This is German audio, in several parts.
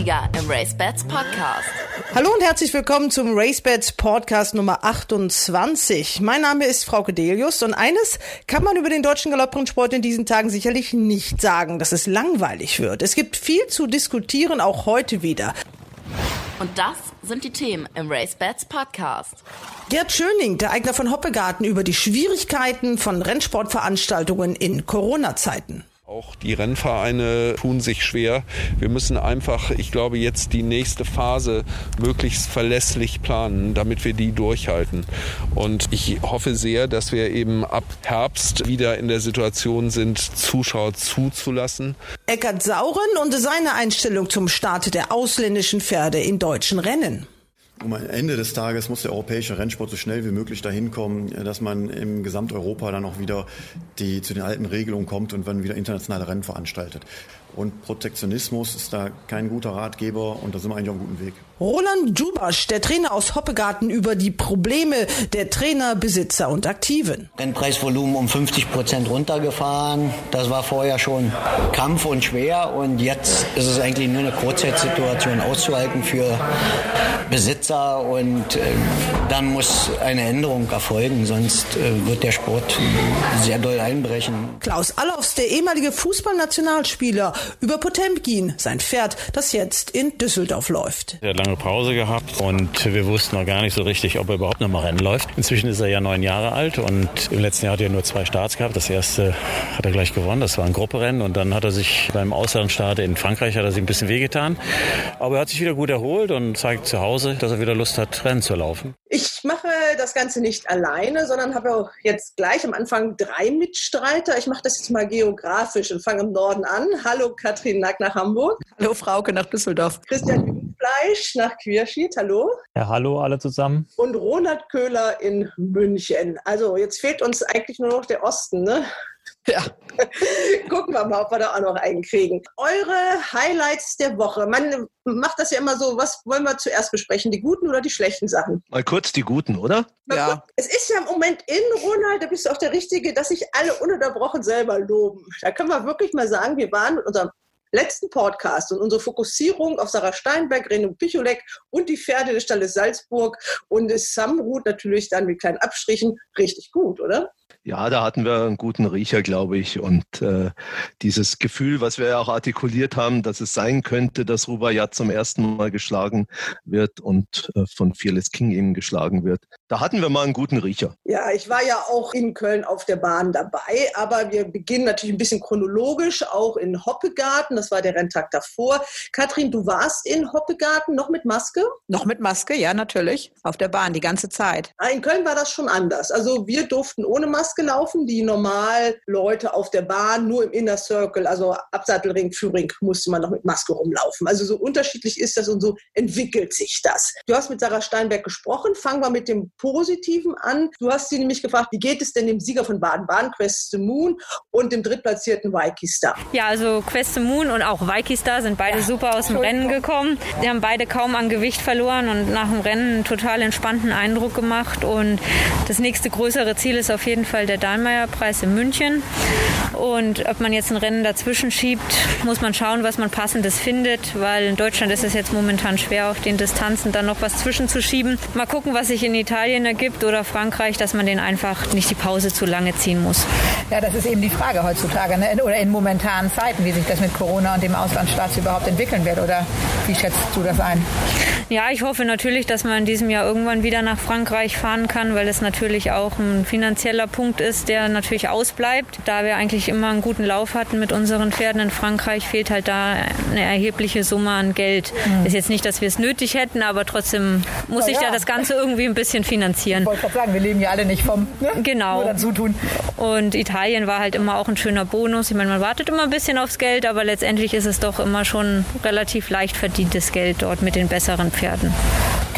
Sieger im RaceBets Podcast. Hallo und herzlich willkommen zum RaceBets Podcast Nummer 28. Mein Name ist Frau Kedelius und eines kann man über den deutschen Galopprennsport in diesen Tagen sicherlich nicht sagen, dass es langweilig wird. Es gibt viel zu diskutieren, auch heute wieder. Und das sind die Themen im RaceBets Podcast. Gerd Schöning, der Eigner von Hoppegarten, über die Schwierigkeiten von Rennsportveranstaltungen in Corona-Zeiten. Auch die Rennvereine tun sich schwer. Wir müssen einfach, ich glaube, jetzt die nächste Phase möglichst verlässlich planen, damit wir die durchhalten. Und ich hoffe sehr, dass wir eben ab Herbst wieder in der Situation sind, Zuschauer zuzulassen. Eckert Sauren und seine Einstellung zum Start der ausländischen Pferde in deutschen Rennen. Um am Ende des Tages muss der europäische Rennsport so schnell wie möglich dahin kommen, dass man im Gesamteuropa dann auch wieder die, zu den alten Regelungen kommt und dann wieder internationale Rennen veranstaltet. Und Protektionismus ist da kein guter Ratgeber und da sind wir eigentlich auf einem guten Weg. Roland Jubasch, der Trainer aus Hoppegarten, über die Probleme der Trainer, Besitzer und Aktiven. Rennpreisvolumen um 50 Prozent runtergefahren. Das war vorher schon Kampf und schwer und jetzt ist es eigentlich nur eine Kurzzeitsituation auszuhalten für Besitzer und äh, dann muss eine Änderung erfolgen, sonst äh, wird der Sport sehr doll einbrechen. Klaus Allofs, der ehemalige Fußballnationalspieler, über Potemkin, sein Pferd, das jetzt in Düsseldorf läuft. Hat lange Pause gehabt und wir wussten noch gar nicht so richtig, ob er überhaupt noch mal Rennen läuft. Inzwischen ist er ja neun Jahre alt und im letzten Jahr hat er nur zwei Starts gehabt. Das erste hat er gleich gewonnen, das war ein Grupperennen und dann hat er sich beim Auslandsstart in Frankreich hat er sich ein bisschen wehgetan. Aber er hat sich wieder gut erholt und zeigt zu Hause, dass er wieder Lust hat, Rennen zu laufen. Ich mache das Ganze nicht alleine, sondern habe auch jetzt gleich am Anfang drei Mitstreiter. Ich mache das jetzt mal geografisch und fange im Norden an. Hallo Katrin Nack nach Hamburg. Hallo Frauke nach Düsseldorf. Christian Jungfleisch nach Quierschied. Hallo. Ja, hallo alle zusammen. Und Ronald Köhler in München. Also jetzt fehlt uns eigentlich nur noch der Osten, ne? Ja. Gucken wir mal, ob wir da auch noch einen kriegen. Eure Highlights der Woche. Man macht das ja immer so, was wollen wir zuerst besprechen? Die guten oder die schlechten Sachen? Mal kurz die guten, oder? Mal Ja. kurz. Es ist ja im Moment in, Ronald, da bist du auch der Richtige, dass sich alle ununterbrochen selber loben. Da können wir wirklich mal sagen, wir waren mit unserem letzten Podcast und unsere Fokussierung auf Sarah Steinberg, Reno Picholek und die Pferde des Stalles Salzburg und Samrut natürlich dann mit kleinen Abstrichen richtig gut, oder? Ja, da hatten wir einen guten Riecher, glaube ich. Und äh, dieses Gefühl, was wir ja auch artikuliert haben, dass es sein könnte, dass Rubaiyat zum ersten Mal geschlagen wird und äh, von Fearless King eben geschlagen wird. Da hatten wir mal einen guten Riecher. Ja, ich war ja auch in Köln auf der Bahn dabei, aber wir beginnen natürlich ein bisschen chronologisch, auch in Hoppegarten. Das war der Renntag davor. Katrin, du warst in Hoppegarten noch mit Maske? Noch mit Maske, ja, natürlich. Auf der Bahn die ganze Zeit. Ah, In Köln war das schon anders. Also wir durften ohne Maske laufen, die normal Leute auf der Bahn, nur im Inner Circle, also Absattelring, Führing, musste man noch mit Maske rumlaufen. Also so unterschiedlich ist das und so entwickelt sich das. Du hast mit Sarah Steinberg gesprochen. Fangen wir mit dem Positiven an. Du hast sie nämlich gefragt, wie geht es denn dem Sieger von Baden-Baden, Quest the Moon, und dem drittplatzierten Waiki Star? Ja, also Quest the Moon und auch Vicky Star sind beide super aus dem Rennen gekommen. Die haben beide kaum an Gewicht verloren und nach dem Rennen einen total entspannten Eindruck gemacht. Und das nächste größere Ziel ist auf jeden Fall der Dahlmeier-Preis in München. Und ob man jetzt ein Rennen dazwischen schiebt, muss man schauen, was man passendes findet, weil in Deutschland ist es jetzt momentan schwer, auf den Distanzen dann noch was zwischenzuschieben. Mal gucken, was sich in Italien ergibt oder Frankreich, dass man den einfach nicht die Pause zu lange ziehen muss. Ja, das ist eben die Frage heutzutage, ne? oder in momentanen Zeiten, wie sich das mit Corona und dem Auslandsstaat überhaupt entwickeln wird. Oder wie schätzt du das ein? Ja, ich hoffe natürlich, dass man in diesem Jahr irgendwann wieder nach Frankreich fahren kann, weil es natürlich auch ein finanzieller Punkt ist, der natürlich ausbleibt. Da wir eigentlich immer einen guten Lauf hatten mit unseren Pferden in Frankreich, fehlt halt da eine erhebliche Summe an Geld. Ist jetzt nicht, dass wir es nötig hätten, aber trotzdem muss sich ja. da das Ganze irgendwie ein bisschen finanzieren. Ich wollte gerade sagen, wir leben ja alle nicht vom ne? Genau. nur dazu tun. Und Italien war halt immer auch ein schöner Bonus. Ich meine, man wartet immer ein bisschen aufs Geld, aber letztendlich ist es doch immer schon relativ leicht verdientes Geld dort mit den besseren Pferden.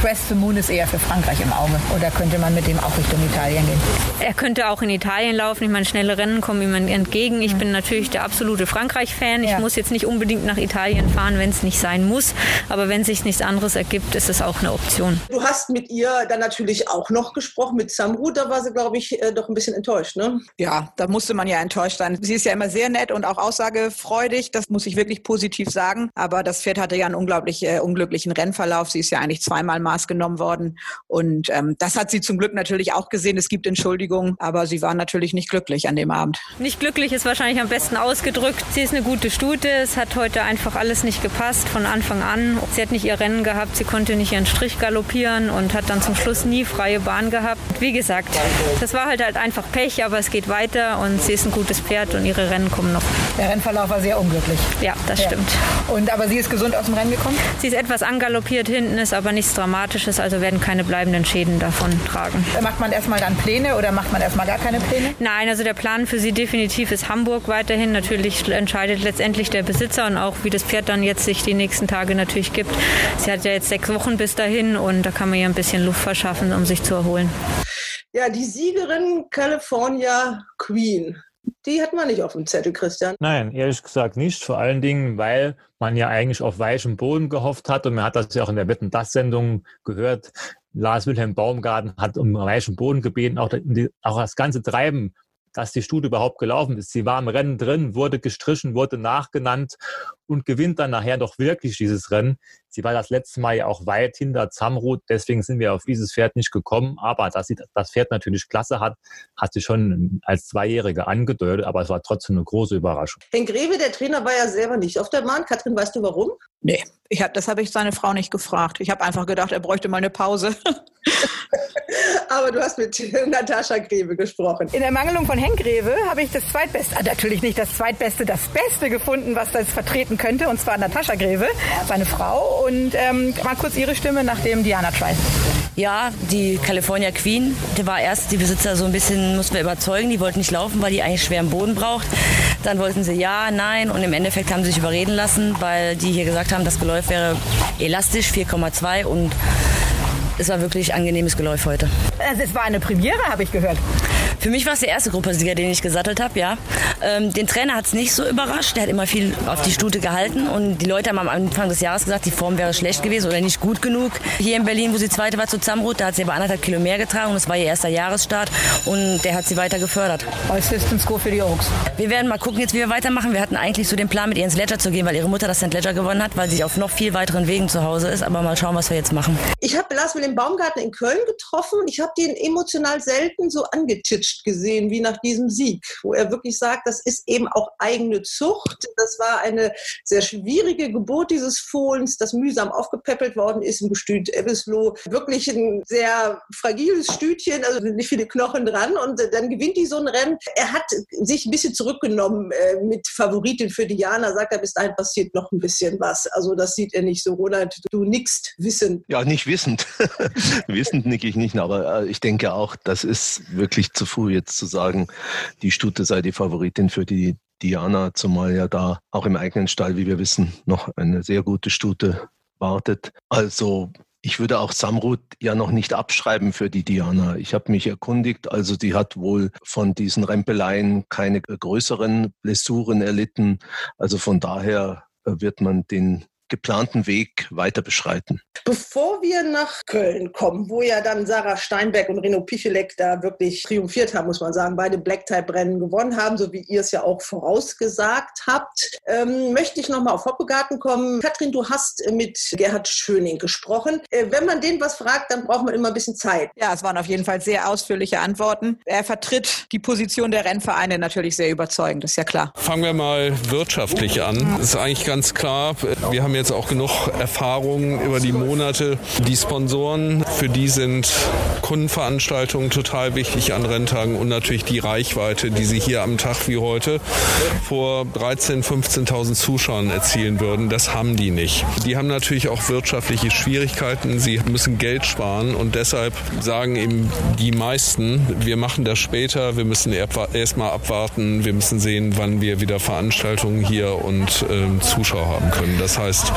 Quest to Moon ist eher für Frankreich im Auge. Oder könnte man mit dem auch Richtung Italien gehen? Er könnte auch in Italien laufen. Ich meine, schnelle Rennen kommen ihm entgegen. Ich bin natürlich der absolute Frankreich-Fan. Ich ja. muss jetzt nicht unbedingt nach Italien fahren, wenn es nicht sein muss. Aber wenn sich nichts anderes ergibt, ist es auch eine Option. Du hast mit ihr dann natürlich auch noch gesprochen, mit Samru. Da war sie, glaube ich, äh, doch ein bisschen enttäuscht, ne? Ja, da musste man ja enttäuscht sein. Sie ist ja immer sehr nett und auch aussagefreudig. Das muss ich wirklich positiv sagen. Aber das Pferd hatte ja einen unglaublich äh, unglücklichen Rennverlauf. Sie ist ja eigentlich zweimal Maß genommen worden. Und ähm, das hat sie zum Glück natürlich auch gesehen. Es gibt Entschuldigungen, aber sie war natürlich nicht glücklich an dem Abend. Nicht glücklich ist wahrscheinlich am besten ausgedrückt. Sie ist eine gute Stute. Es hat heute einfach alles nicht gepasst von Anfang an. Sie hat nicht ihr Rennen gehabt. Sie konnte nicht ihren Strich galoppieren und hat dann zum Schluss nie freie Bahn gehabt. Wie gesagt, das war halt, halt einfach Pech, aber es geht weiter und sie ist ein gutes Pferd und ihre Rennen kommen noch. Der Rennverlauf war sehr unglücklich. Ja, das ja. stimmt. Und aber sie ist gesund aus dem Rennen gekommen? Sie ist etwas angaloppiert hinten, ist aber nichts Dramatisches, also werden keine bleibenden Schäden davon tragen. Macht man erstmal dann Pläne oder macht man erstmal gar keine Pläne? Nein, also der Plan für sie definitiv ist Hamburg weiterhin. Natürlich entscheidet letztendlich der Besitzer und auch wie das Pferd dann jetzt sich die nächsten Tage natürlich gibt. Sie hat ja jetzt sechs Wochen bis dahin und da kann man ja ein bisschen Luft verschaffen, um sich zu erholen. Ja, die Siegerin California Queen. Die hat man nicht auf dem Zettel, Christian. Nein, ehrlich gesagt nicht. Vor allen Dingen, weil man ja eigentlich auf weichem Boden gehofft hat. Und man hat das ja auch in der Wetten das Sendung gehört. Lars Wilhelm Baumgarten hat um weichen Boden gebeten. Auch, auch das ganze Treiben dass die Studie überhaupt gelaufen ist. Sie war im Rennen drin, wurde gestrichen, wurde nachgenannt und gewinnt dann nachher doch wirklich dieses Rennen. Sie war das letzte Mal ja auch weit hinter Zamrut, deswegen sind wir auf dieses Pferd nicht gekommen. Aber dass sie das Pferd natürlich klasse hat, hat sie schon als Zweijährige angedeutet, aber es war trotzdem eine große Überraschung. Herr Greve, der Trainer, war ja selber nicht auf der Bahn. Katrin, weißt du warum? Nee, ich hab, das habe ich seine Frau nicht gefragt. Ich habe einfach gedacht, er bräuchte mal eine Pause. Aber du hast mit Natascha Greve gesprochen. In der Mangelung von Henk Greve habe ich das zweitbeste, ah, natürlich nicht das zweitbeste, das Beste gefunden, was das vertreten könnte, und zwar Natascha Greve, seine Frau. Und ähm, mal kurz ihre Stimme nach dem Diana Trial. Ja, die California Queen, die war erst die Besitzer so ein bisschen, mussten wir überzeugen, die wollten nicht laufen, weil die eigentlich schwer am Boden braucht. Dann wollten sie ja, nein und im Endeffekt haben sie sich überreden lassen, weil die hier gesagt haben, das Geläuf wäre elastisch, 4,2 und es war wirklich angenehmes Geläuf heute. Also es war eine Premiere, habe ich gehört. Für mich war es der erste Gruppensieger, den ich gesattelt habe, ja. Ähm, den Trainer hat es nicht so überrascht. Der hat immer viel auf die Stute gehalten und die Leute haben am Anfang des Jahres gesagt, die Form wäre schlecht gewesen oder nicht gut genug. Hier in Berlin, wo sie zweite war zu Zamrut, da hat sie aber anderthalb Kilo mehr getragen und es war ihr erster Jahresstart und der hat sie weiter gefördert. Assistant Score für die Oaks. Wir werden mal gucken jetzt, wie wir weitermachen. Wir hatten eigentlich so den Plan, mit ihr ins Ledger zu gehen, weil ihre Mutter das St. Ledger gewonnen hat, weil sie auf noch viel weiteren Wegen zu Hause ist. Aber mal schauen, was wir jetzt machen. Ich habe Lars mit dem Baumgarten in Köln getroffen. Ich habe den emotional selten so angetitscht gesehen wie nach diesem Sieg, wo er wirklich sagt, das ist eben auch eigene Zucht. Das war eine sehr schwierige Geburt dieses Fohlens, das mühsam aufgepäppelt worden ist im Gestüt Ebbesloh. Wirklich ein sehr fragiles Stütchen, also nicht viele Knochen dran und dann gewinnt die so ein Rennen. Er hat sich ein bisschen zurückgenommen äh, mit Favoritin für Diana, sagt er, bis dahin passiert noch ein bisschen was. Also das sieht er nicht so. Ronald, du nickst wissend. Ja, nicht wissend. wissend nicke ich nicht, aber äh, ich denke auch, das ist wirklich zu früh jetzt zu sagen, die Stute sei die Favoritin für die Diana, zumal ja da auch im eigenen Stall, wie wir wissen, noch eine sehr gute Stute wartet. Also ich würde auch Samrut ja noch nicht abschreiben für die Diana. Ich habe mich erkundigt, also die hat wohl von diesen Rempeleien keine größeren Blessuren erlitten. Also von daher wird man den geplanten Weg weiter beschreiten. Bevor wir nach Köln kommen, wo ja dann Sarah Steinberg und Reno Pichelek da wirklich triumphiert haben, muss man sagen, beide Black-Type-Rennen gewonnen haben, so wie ihr es ja auch vorausgesagt habt, ähm, möchte ich nochmal auf Hoppegarten kommen. Katrin, du hast mit Gerhard Schöning gesprochen. Äh, wenn man den was fragt, dann braucht man immer ein bisschen Zeit. Ja, es waren auf jeden Fall sehr ausführliche Antworten. Er vertritt die Position der Rennvereine natürlich sehr überzeugend, ist ja klar. Fangen wir mal wirtschaftlich an. Das ist eigentlich ganz klar. Wir haben jetzt auch genug Erfahrung über die Monate. Die Sponsoren, für die sind Kundenveranstaltungen total wichtig an Renntagen und natürlich die Reichweite, die sie hier am Tag wie heute vor 13.000, 15.000 Zuschauern erzielen würden. Das haben die nicht. Die haben natürlich auch wirtschaftliche Schwierigkeiten. Sie müssen Geld sparen und deshalb sagen eben die meisten, wir machen das später, wir müssen erst mal abwarten, wir müssen sehen, wann wir wieder Veranstaltungen hier und äh, Zuschauer haben können. Das heißt,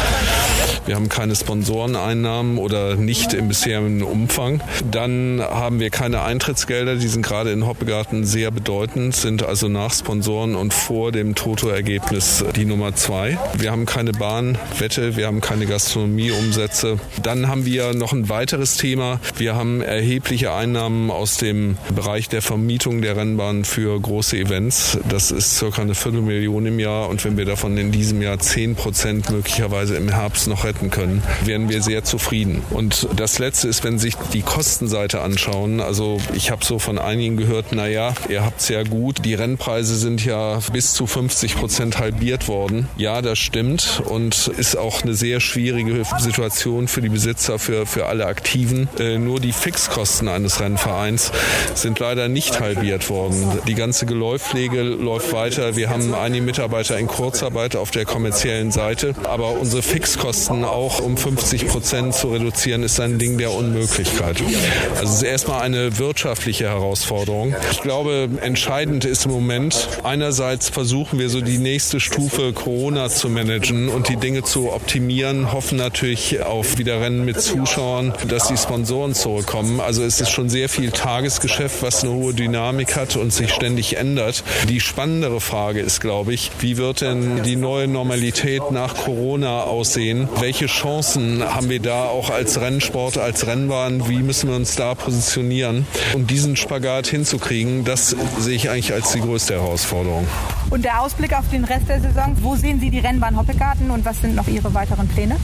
wir haben keine Sponsoren Einnahmen oder nicht im bisherigen Umfang. Dann haben wir keine Eintrittsgelder, die sind gerade in Hoppegarten sehr bedeutend, sind also nach Sponsoren und vor dem Toto-Ergebnis die Nummer zwei. Wir haben keine Bahnwette, wir haben keine Gastronomieumsätze. Dann haben wir noch ein weiteres Thema. Wir haben erhebliche Einnahmen aus dem Bereich der Vermietung der Rennbahn für große Events. Das ist circa eine Viertelmillion im Jahr und wenn wir davon in diesem Jahr zehn Prozent möglicherweise im Herbst noch retten können, werden wir sehr zufrieden. Und das Letzte ist, wenn Sie sich die Kostenseite anschauen. Also ich habe so von einigen gehört, naja, ihr habt es ja gut. Die Rennpreise sind ja bis zu 50 Prozent halbiert worden. Ja, das stimmt und ist auch eine sehr schwierige Situation für die Besitzer, für, für alle Aktiven. Äh, nur die Fixkosten eines Rennvereins sind leider nicht halbiert worden. Die ganze Geläufpflege läuft weiter. Wir haben einige Mitarbeiter in Kurzarbeit auf der kommerziellen Seite. Aber unsere Fixkosten auch um 50 Prozent zu reduzieren, ist ein Ding der Unmöglichkeit. Also es ist erstmal eine wirtschaftliche Herausforderung. Ich glaube, entscheidend ist im Moment, einerseits versuchen wir so die nächste Stufe Corona zu managen und die Dinge zu optimieren, hoffen natürlich auf wieder Rennen mit Zuschauern, dass die Sponsoren zurückkommen. Also es ist schon sehr viel Tagesgeschäft, was eine hohe Dynamik hat und sich ständig ändert. Die spannendere Frage ist, glaube ich, wie wird denn die neue Normalität nach Corona aussehen? Welche Chancen haben wir da auch als Rennsport, als Rennbahn? Wie müssen wir uns da positionieren? Um diesen Spagat hinzukriegen, das sehe ich eigentlich als die größte Herausforderung. Und der Ausblick auf den Rest der Saison, wo sehen Sie die Rennbahn Hoppegarten und was sind noch Ihre weiteren Pläne?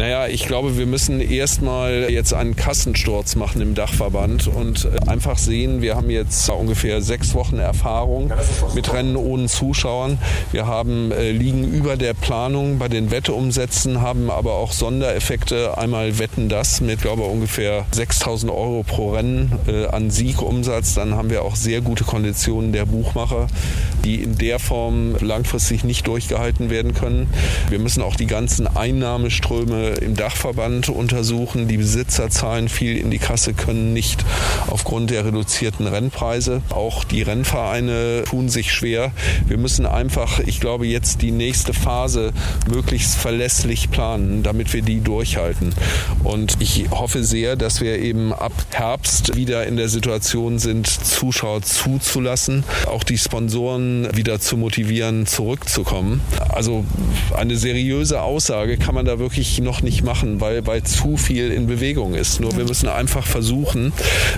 Naja, ich glaube, wir müssen erstmal jetzt einen Kassensturz machen im Dachverband und äh, einfach sehen, wir haben jetzt ungefähr sechs Wochen Erfahrung mit Rennen ohne Zuschauern. Wir haben äh, liegen über der Planung bei den Wetteumsätzen, haben aber auch Sondereffekte. Einmal wetten das mit, glaube ich, ungefähr 6000 Euro pro Rennen äh, an Siegumsatz. Dann haben wir auch sehr gute Konditionen der Buchmacher, die in der Form langfristig nicht durchgehalten werden können. Wir müssen auch die ganzen Einnahmeströme im Dachverband untersuchen. Die Besitzer zahlen viel in die Kasse, können nicht aufgrund der reduzierten Rennpreise. Auch die Rennvereine tun sich schwer. Wir müssen einfach, ich glaube, jetzt die nächste Phase möglichst verlässlich planen, damit wir die durchhalten. Und ich hoffe sehr, dass wir eben ab Herbst wieder in der Situation sind, Zuschauer zuzulassen, auch die Sponsoren wieder zu motivieren, zurückzukommen. Also eine seriöse Aussage kann man da wirklich noch nicht machen, weil, weil zu viel in Bewegung ist. Nur wir müssen einfach versuchen,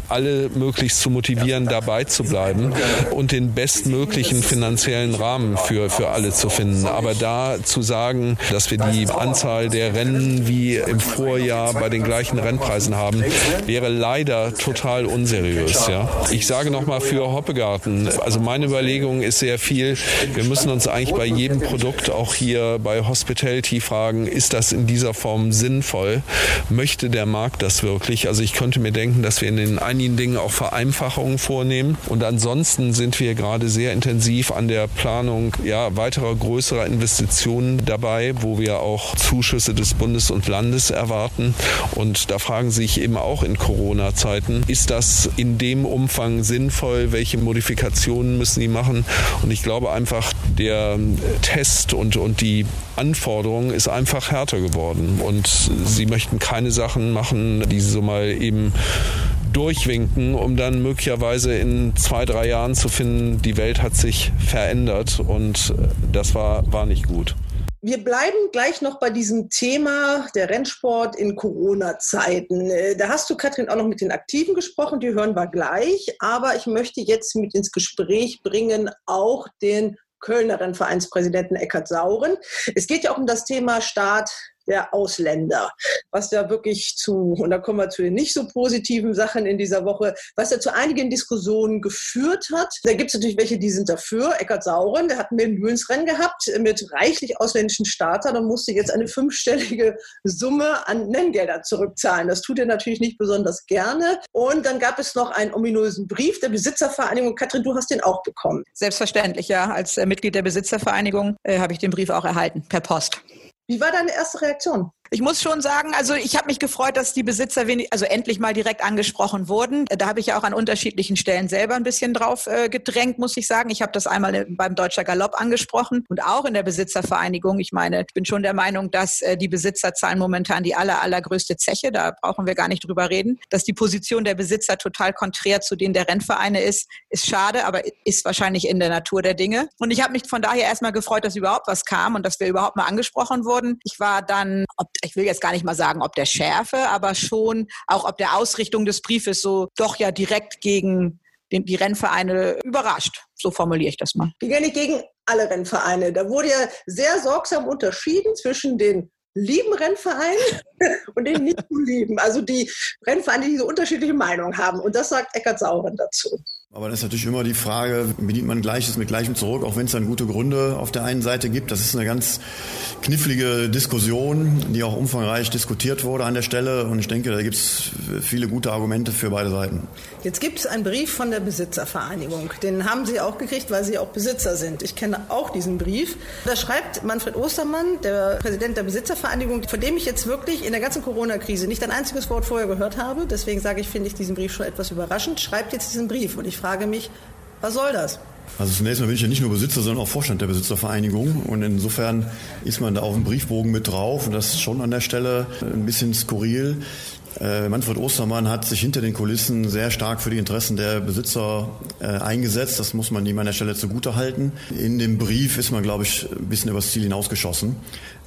alle möglichst zu motivieren, dabei zu bleiben und den bestmöglichen finanziellen Rahmen für, für alle zu finden. Aber da zu sagen, dass wir die Anzahl der Rennen wie im Vorjahr bei den gleichen Rennpreisen haben, wäre leider total unseriös. Ja. Ich sage nochmal für Hoppegarten, also meine Überlegung ist sehr viel, wir müssen uns eigentlich bei jedem Produkt auch hier bei Hospitality fragen, ist das in dieser Form sinnvoll? Möchte der Markt das wirklich? Also ich könnte mir denken, dass wir in den einigen Dingen auch Vereinfachungen vornehmen. Und ansonsten sind wir gerade sehr intensiv an der Planung ja, weiterer größerer Investitionen dabei, wo wir auch Zuschüsse des Bundes und Landes erwarten. Und da fragen sich eben auch in Corona-Zeiten, ist das in dem Umfang sinnvoll? Welche Modifikationen müssen die machen? Und ich glaube einfach, der Test und, und die Anforderung ist einfach härter geworden. Und sie möchten keine Sachen machen, die sie so mal eben durchwinken, um dann möglicherweise in zwei, drei Jahren zu finden, die Welt hat sich verändert und das war, war nicht gut. Wir bleiben gleich noch bei diesem Thema der Rennsport in Corona-Zeiten. Da hast du, Katrin, auch noch mit den Aktiven gesprochen, die hören wir gleich. Aber ich möchte jetzt mit ins Gespräch bringen auch den Kölner Rennvereinspräsidenten Eckhard Sauren. Es geht ja auch um das Thema Staat der Ausländer, was ja wirklich zu, und da kommen wir zu den nicht so positiven Sachen in dieser Woche, was ja zu einigen Diskussionen geführt hat. Da gibt es natürlich welche, die sind dafür. Eckart Sauren, der hat ein Mühlensrennen gehabt mit reichlich ausländischen Startern und musste jetzt eine fünfstellige Summe an Nenngeldern zurückzahlen. Das tut er natürlich nicht besonders gerne. Und dann gab es noch einen ominösen Brief der Besitzervereinigung. Katrin, du hast den auch bekommen. Selbstverständlich, ja. Als äh, Mitglied der Besitzervereinigung äh, habe ich den Brief auch erhalten, per Post. Wie war deine erste Reaktion? Ich muss schon sagen, also ich habe mich gefreut, dass die Besitzer wenig, also endlich mal direkt angesprochen wurden. Da habe ich ja auch an unterschiedlichen Stellen selber ein bisschen drauf äh, gedrängt, muss ich sagen. Ich habe das einmal beim Deutscher Galopp angesprochen und auch in der Besitzervereinigung. Ich meine, ich bin schon der Meinung, dass äh, die Besitzer zahlen momentan die aller, allergrößte Zeche. Da brauchen wir gar nicht drüber reden. Dass die Position der Besitzer total konträr zu denen der Rennvereine ist, ist schade, aber ist wahrscheinlich in der Natur der Dinge. Und ich habe mich von daher erstmal gefreut, dass überhaupt was kam und dass wir überhaupt mal angesprochen wurden. Ich war dann, ob, ich will jetzt gar nicht mal sagen, ob der Schärfe, aber schon auch ob der Ausrichtung des Briefes so doch ja direkt gegen den, die Rennvereine überrascht. So formuliere ich das mal. Die gehen nicht gegen alle Rennvereine. Da wurde ja sehr sorgsam unterschieden zwischen den lieben Rennvereinen und den nicht so lieben. Also die Rennvereine, die diese unterschiedliche Meinung haben. Und das sagt Eckert Sauren dazu. Aber dann ist natürlich immer die Frage, bedient man Gleiches mit Gleichem zurück, auch wenn es dann gute Gründe auf der einen Seite gibt. Das ist eine ganz knifflige Diskussion, die auch umfangreich diskutiert wurde an der Stelle. Und ich denke, da gibt es viele gute Argumente für beide Seiten. Jetzt gibt es einen Brief von der Besitzervereinigung. Den haben Sie auch gekriegt, weil Sie auch Besitzer sind. Ich kenne auch diesen Brief. Da schreibt Manfred Ostermann, der Präsident der Besitzervereinigung, von dem ich jetzt wirklich in der ganzen Corona-Krise nicht ein einziges Wort vorher gehört habe. Deswegen sage ich, finde ich diesen Brief schon etwas überraschend. Schreibt jetzt diesen Brief. Und ich frage mich, was soll das? Also zunächst mal bin ich ja nicht nur Besitzer, sondern auch Vorstand der Besitzervereinigung. Und insofern ist man da auf dem Briefbogen mit drauf. Und das ist schon an der Stelle ein bisschen skurril. Äh, Manfred Ostermann hat sich hinter den Kulissen sehr stark für die Interessen der Besitzer äh, eingesetzt. Das muss man ihm an der Stelle zugute halten. In dem Brief ist man, glaube ich, ein bisschen übers Ziel hinausgeschossen.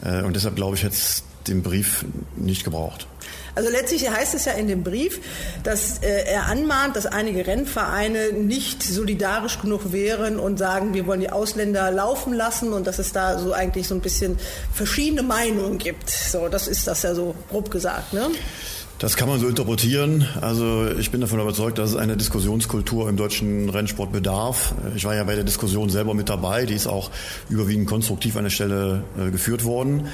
Äh, und deshalb, glaube ich, hätte es den Brief nicht gebraucht. Also letztlich heißt es ja in dem Brief, dass äh, er anmahnt, dass einige Rennvereine nicht solidarisch genug wären und sagen, wir wollen die Ausländer laufen lassen und dass es da so eigentlich so ein bisschen verschiedene Meinungen gibt. So, das ist das ja so grob gesagt, ne? Das kann man so interpretieren. Also ich bin davon überzeugt, dass es eine Diskussionskultur im deutschen Rennsport bedarf. Ich war ja bei der Diskussion selber mit dabei. Die ist auch überwiegend konstruktiv an der Stelle äh, geführt worden.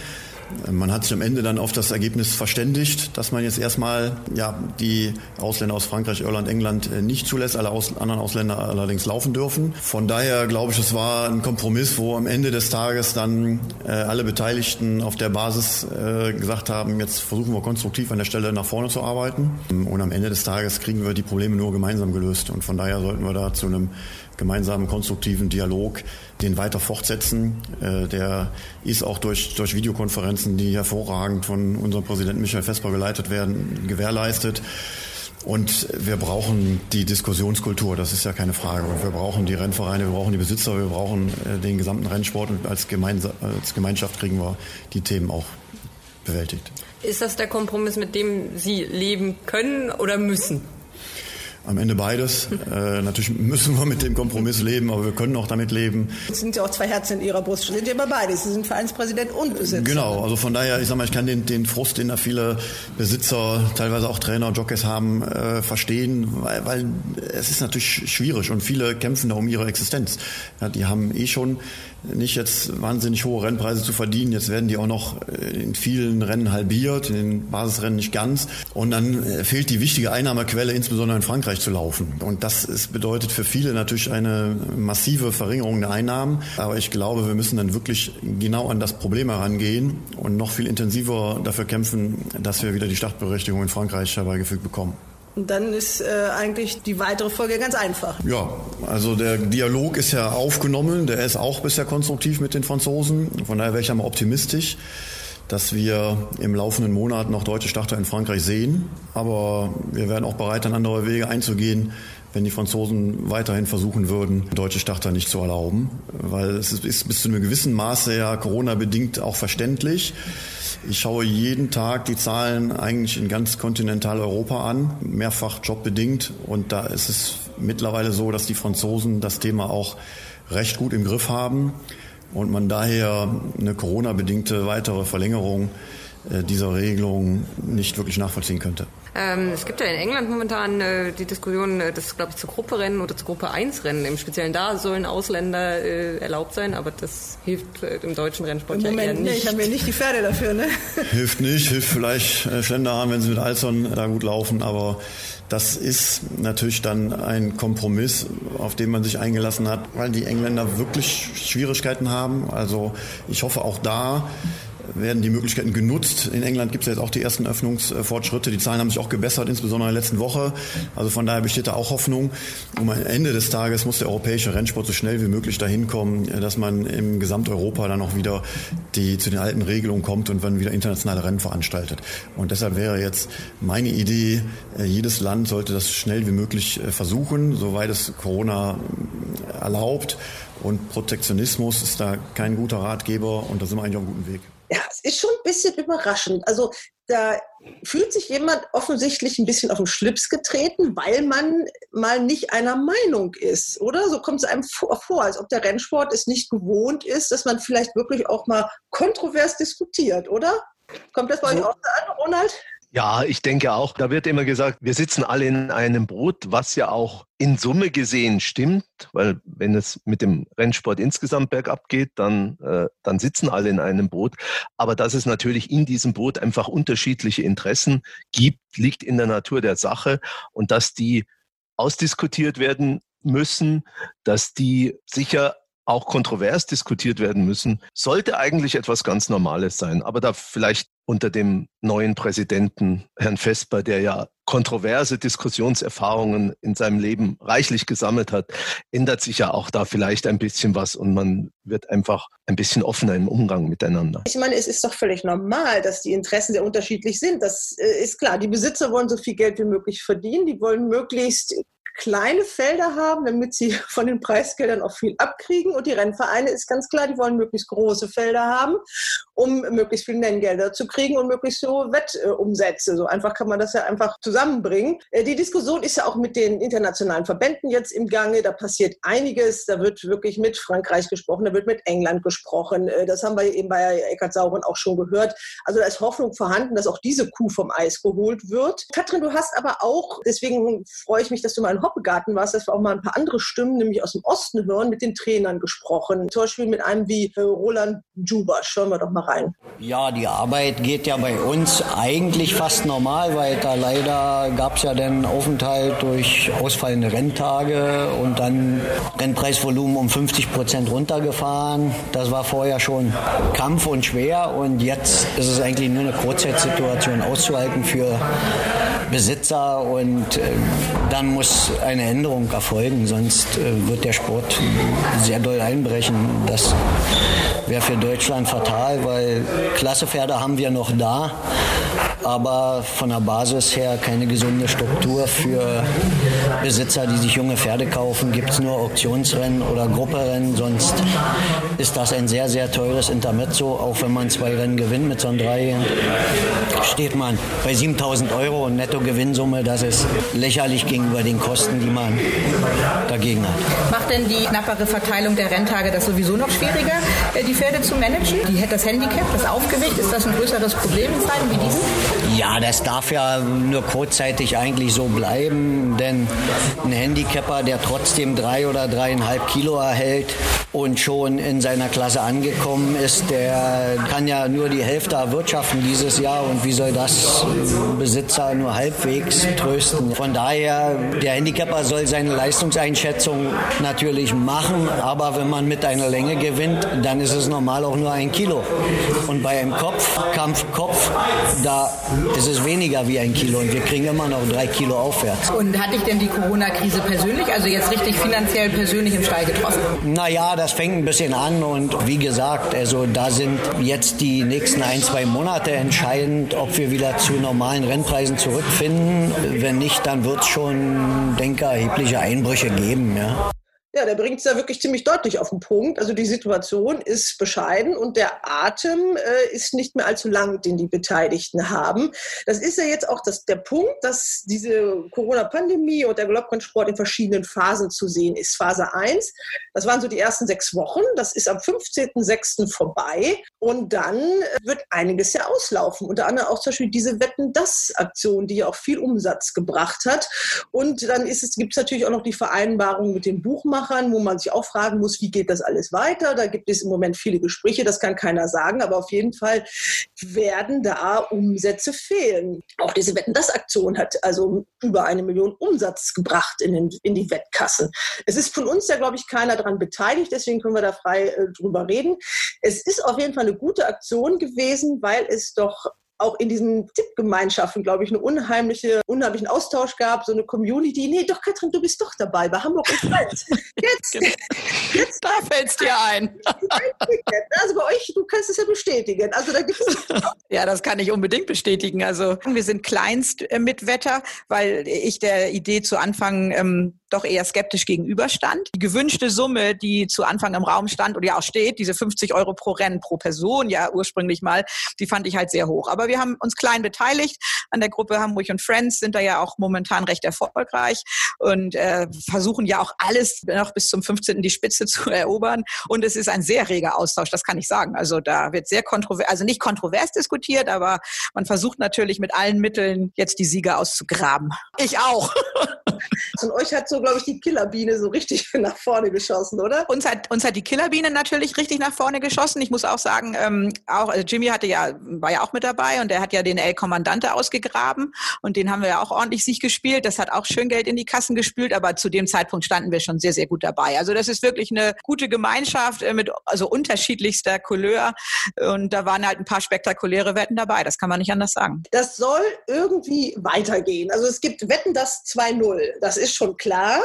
Man hat sich am Ende dann auf das Ergebnis verständigt, dass man jetzt erstmal ja, die Ausländer aus Frankreich, Irland, England äh, nicht zulässt, alle aus, anderen Ausländer allerdings laufen dürfen. Von daher glaube ich, es war ein Kompromiss, wo am Ende des Tages dann äh, alle Beteiligten auf der Basis äh, gesagt haben, jetzt versuchen wir konstruktiv an der Stelle nach vorne zu arbeiten. Und am Ende des Tages kriegen wir die Probleme nur gemeinsam gelöst. Und von daher sollten wir da zu einem gemeinsamen konstruktiven Dialog den weiter fortsetzen. Äh, der ist auch durch, durch Videokonferenzen, die hervorragend von unserem Präsidenten Michael Vesper geleitet werden, gewährleistet. Und wir brauchen die Diskussionskultur, das ist ja keine Frage. Und wir brauchen die Rennvereine, wir brauchen die Besitzer, wir brauchen äh, den gesamten Rennsport und als, als Gemeinschaft kriegen wir die Themen auch bewältigt. Ist das der Kompromiss, mit dem Sie leben können oder müssen? Am Ende beides. Äh, natürlich müssen wir mit dem Kompromiss leben, aber wir können auch damit leben. Es sind ja auch zwei Herzen in Ihrer Brust. Sind ja immer beides. Sie sind Vereinspräsident und Besitzer. Genau. Also von daher, ich sag mal, ich kann den, den Frust, den da viele Besitzer, teilweise auch Trainer, Jockeys haben, äh, verstehen, weil, weil es ist natürlich schwierig und viele kämpfen da um ihre Existenz. Ja, die haben eh schon nicht jetzt wahnsinnig hohe Rennpreise zu verdienen. Jetzt werden die auch noch äh, in vielen Rennen halbiert, in den Basisrennen nicht ganz. Und dann äh, fehlt die wichtige Einnahmequelle, insbesondere in Frankreich zu laufen. Und das ist, bedeutet für viele natürlich eine massive Verringerung der Einnahmen. Aber ich glaube, wir müssen dann wirklich genau an das Problem herangehen und noch viel intensiver dafür kämpfen, dass wir wieder die Startberechtigung in Frankreich herbeigefügt bekommen. Und dann ist äh, eigentlich die weitere Folge ganz einfach. Ja, also der Dialog ist ja aufgenommen, der ist auch bisher konstruktiv mit den Franzosen. Von daher wäre ich einmal optimistisch, dass wir im laufenden Monat noch deutsche Starter in Frankreich sehen. Aber wir wären auch bereit, dann andere Wege einzugehen, wenn die Franzosen weiterhin versuchen würden, deutsche Starter nicht zu erlauben. Weil es ist bis zu einem gewissen Maße ja Corona-bedingt auch verständlich. Ich schaue jeden Tag die Zahlen eigentlich in ganz Kontinentaleuropa an, mehrfach jobbedingt. Und da ist es mittlerweile so, dass die Franzosen das Thema auch recht gut im Griff haben und man daher eine Corona-bedingte weitere Verlängerung dieser Regelung nicht wirklich nachvollziehen könnte. Ähm, es gibt ja in England momentan äh, die Diskussion, äh, das glaube ich zu Gruppe Rennen oder zu Gruppe 1 Rennen. Im Speziellen da sollen Ausländer äh, erlaubt sein, aber das hilft äh, im deutschen Rennsport Im ja Moment eher nicht. nicht. haben wir nicht die Pferde dafür, ne? Hilft nicht, hilft vielleicht äh, Schlenderhahn, wenn sie mit Alzon da gut laufen, aber das ist natürlich dann ein Kompromiss, auf den man sich eingelassen hat, weil die Engländer wirklich Schwierigkeiten haben. Also ich hoffe auch da, werden die Möglichkeiten genutzt. In England gibt es jetzt auch die ersten Öffnungsfortschritte. Die Zahlen haben sich auch gebessert, insbesondere in der letzten Woche. Also von daher besteht da auch Hoffnung. Um am Ende des Tages muss der europäische Rennsport so schnell wie möglich dahin kommen, dass man im Gesamteuropa dann auch wieder die, zu den alten Regelungen kommt und man wieder internationale Rennen veranstaltet. Und deshalb wäre jetzt meine Idee, äh, jedes Land sollte das schnell wie möglich äh, versuchen, soweit es Corona äh, erlaubt. Und Protektionismus ist da kein guter Ratgeber und da sind wir eigentlich auf einem guten Weg. Ja, es ist schon ein bisschen überraschend. Also da fühlt sich jemand offensichtlich ein bisschen auf den Schlips getreten, weil man mal nicht einer Meinung ist, oder? So kommt es einem vor, als ob der Rennsport es nicht gewohnt ist, dass man vielleicht wirklich auch mal kontrovers diskutiert, oder? Kommt das bei euch auch an, Ronald? Ja, ich denke auch. Da wird immer gesagt, wir sitzen alle in einem Boot, was ja auch in Summe gesehen stimmt, weil wenn es mit dem Rennsport insgesamt bergab geht, dann, äh, dann sitzen alle in einem Boot. Aber dass es natürlich in diesem Boot einfach unterschiedliche Interessen gibt, liegt in der Natur der Sache und dass die ausdiskutiert werden müssen, dass die sicher auch kontrovers diskutiert werden müssen, sollte eigentlich etwas ganz Normales sein. Aber da vielleicht unter dem neuen Präsidenten, Herrn Vesper, der ja kontroverse Diskussionserfahrungen in seinem Leben reichlich gesammelt hat, ändert sich ja auch da vielleicht ein bisschen was und man wird einfach ein bisschen offener im Umgang miteinander. Ich meine, es ist doch völlig normal, dass die Interessen sehr unterschiedlich sind. Das äh, ist klar. Die Besitzer wollen so viel Geld wie möglich verdienen. Die wollen möglichst kleine Felder haben, damit sie von den Preisgeldern auch viel abkriegen. Und die Rennvereine ist ganz klar, die wollen möglichst große Felder haben, um möglichst viel Nenngelder zu kriegen und möglichst hohe Wettumsätze. So einfach kann man das ja einfach zusammenbringen. Äh, die Diskussion ist ja auch mit den internationalen Verbänden jetzt im Gange. Da passiert einiges. Da wird wirklich mit Frankreich gesprochen, da wird mit England gesprochen. Äh, das haben wir eben bei Eckart Sauren auch schon gehört. Also da ist Hoffnung vorhanden, dass auch diese Kuh vom Eis geholt wird. Katrin, du hast aber auch, deswegen freue ich mich, dass du mal in Hoppegarten warst, dass wir auch mal ein paar andere Stimmen, nämlich aus dem Osten hören, mit den Trainern gesprochen. Zum Beispiel mit einem wie äh, Roland Juba. Schauen wir doch mal rein. Ja, die Arbeit geht ja bei uns eigentlich fast normal weiter. Leider gab es ja den Aufenthalt durch ausfallende Renntage und dann Rennpreisvolumen um 50 Prozent runtergefahren. Das war vorher schon Kampf und schwer und jetzt ist es eigentlich nur eine Kurzzeit-Situation auszuhalten für Besitzer und äh, dann muss eine Änderung erfolgen, sonst äh, wird der Sport sehr doll einbrechen. Das wäre für Deutschland fatal, weil Klassepferde haben wir noch da, aber von der Basis her keine gesunde Struktur für Besitzer, die sich junge Pferde kaufen. Gibt es nur Auktionsrennen oder Grupperennen, sonst ist das ein sehr, sehr teures Intermezzo. Auch wenn man zwei Rennen gewinnt mit so einem Dreijährigen, steht man bei 7000 Euro und Nettogewinnsumme. Das ist lächerlich gegenüber den Kosten, die man dagegen hat. Macht denn die knappere Verteilung der Renntage das sowieso noch schwieriger, äh, die Pferde zu managen? Die, das Handicap, das Aufgewicht, ist das ein größeres Problem in Zeiten wie diesen? Ja, das darf ja nur kurzzeitig eigentlich so bleiben, denn ein Handicapper, der trotzdem drei oder dreieinhalb Kilo erhält und schon in seiner Klasse angekommen ist, der kann ja nur die Hälfte erwirtschaften dieses Jahr und wie soll das Besitzer nur halbwegs trösten? Von daher, der Handicapper soll seine Leistungseinschätzung natürlich machen, aber wenn man mit einer Länge gewinnt, dann ist es normal auch nur ein Kilo. Und bei einem Kopf, Kampf Kopf, da ist es weniger wie ein Kilo und wir kriegen immer noch drei Kilo aufwärts. Und hat dich denn die Corona-Krise persönlich, also jetzt richtig finanziell persönlich im Stall getroffen? Naja, das fängt ein bisschen an und wie gesagt, also da sind jetzt die nächsten ein, zwei Monate entscheidend, ob wir wieder zu normalen Rennpreisen zurückfinden. Wenn nicht, dann wird es schon, denke ich, erhebliche Einbrüche geben. Ja. Ja, der bringt es ja wirklich ziemlich deutlich auf den Punkt. Also die Situation ist bescheiden und der Atem äh, ist nicht mehr allzu lang, den die Beteiligten haben. Das ist ja jetzt auch das, der Punkt, dass diese Corona-Pandemie und der Galopprennsport in verschiedenen Phasen zu sehen ist. Phase 1, das waren so die ersten sechs Wochen. Das ist am 15.06. vorbei. Und dann äh, wird einiges ja auslaufen. Unter anderem auch zum Beispiel diese Wetten-Das-Aktion, die ja auch viel Umsatz gebracht hat. Und dann gibt es natürlich auch noch die Vereinbarung mit den Buchmachern Filmemachern, wo man sich auch fragen muss, wie geht das alles weiter? Da gibt es im Moment viele Gespräche, das kann keiner sagen, aber auf jeden Fall werden da Umsätze fehlen. Auch diese Wetten, das Aktion hat also über eine Million Umsatz gebracht in, den, in die Wettkassen. Es ist von uns ja, glaube ich, keiner daran beteiligt, deswegen können wir da frei äh, drüber reden. Es ist auf jeden Fall eine gute Aktion gewesen, weil es doch auch in diesen Tippgemeinschaften, glaube ich, eine unheimliche, unheimlichen Austausch gab, so eine Community. Nee, doch, Katrin, du bist doch dabei bei Hamburg und Feld. Jetzt, genau. jetzt da fällt's dir ein. Also bei euch, du kannst es ja bestätigen. Also da gibt es ja, das kann ich unbedingt bestätigen. Also wir sind kleinst äh, mit Wetter, weil ich der Idee zu Anfang ähm, doch eher skeptisch gegenüberstand. Die gewünschte Summe, die zu Anfang im Raum stand oder ja auch steht, diese 50 Euro pro Rennen pro Person, ja ursprünglich mal, die fand ich halt sehr hoch. Aber wir haben uns klein beteiligt an der Gruppe Hamburg und Friends, sind da ja auch momentan recht erfolgreich und äh, versuchen ja auch alles noch bis zum 15. die Spitze zu erobern. Und es ist ein sehr reger Austausch, das kann ich sagen. Also da wird sehr kontrovers, also nicht kontrovers diskutiert, aber man versucht natürlich mit allen Mitteln jetzt die Sieger auszugraben. Ich auch. Und euch hat so glaube ich, die Killerbiene so richtig nach vorne geschossen, oder? Uns hat, uns hat die Killerbiene natürlich richtig nach vorne geschossen. Ich muss auch sagen, ähm, auch also Jimmy hatte ja, war ja auch mit dabei und der hat ja den El Kommandante ausgegraben und den haben wir ja auch ordentlich sich gespielt. Das hat auch schön Geld in die Kassen gespült, aber zu dem Zeitpunkt standen wir schon sehr, sehr gut dabei. Also das ist wirklich eine gute Gemeinschaft äh, mit also unterschiedlichster Couleur und da waren halt ein paar spektakuläre Wetten dabei. Das kann man nicht anders sagen. Das soll irgendwie weitergehen. Also es gibt Wetten das 2-0. Das ist schon klar.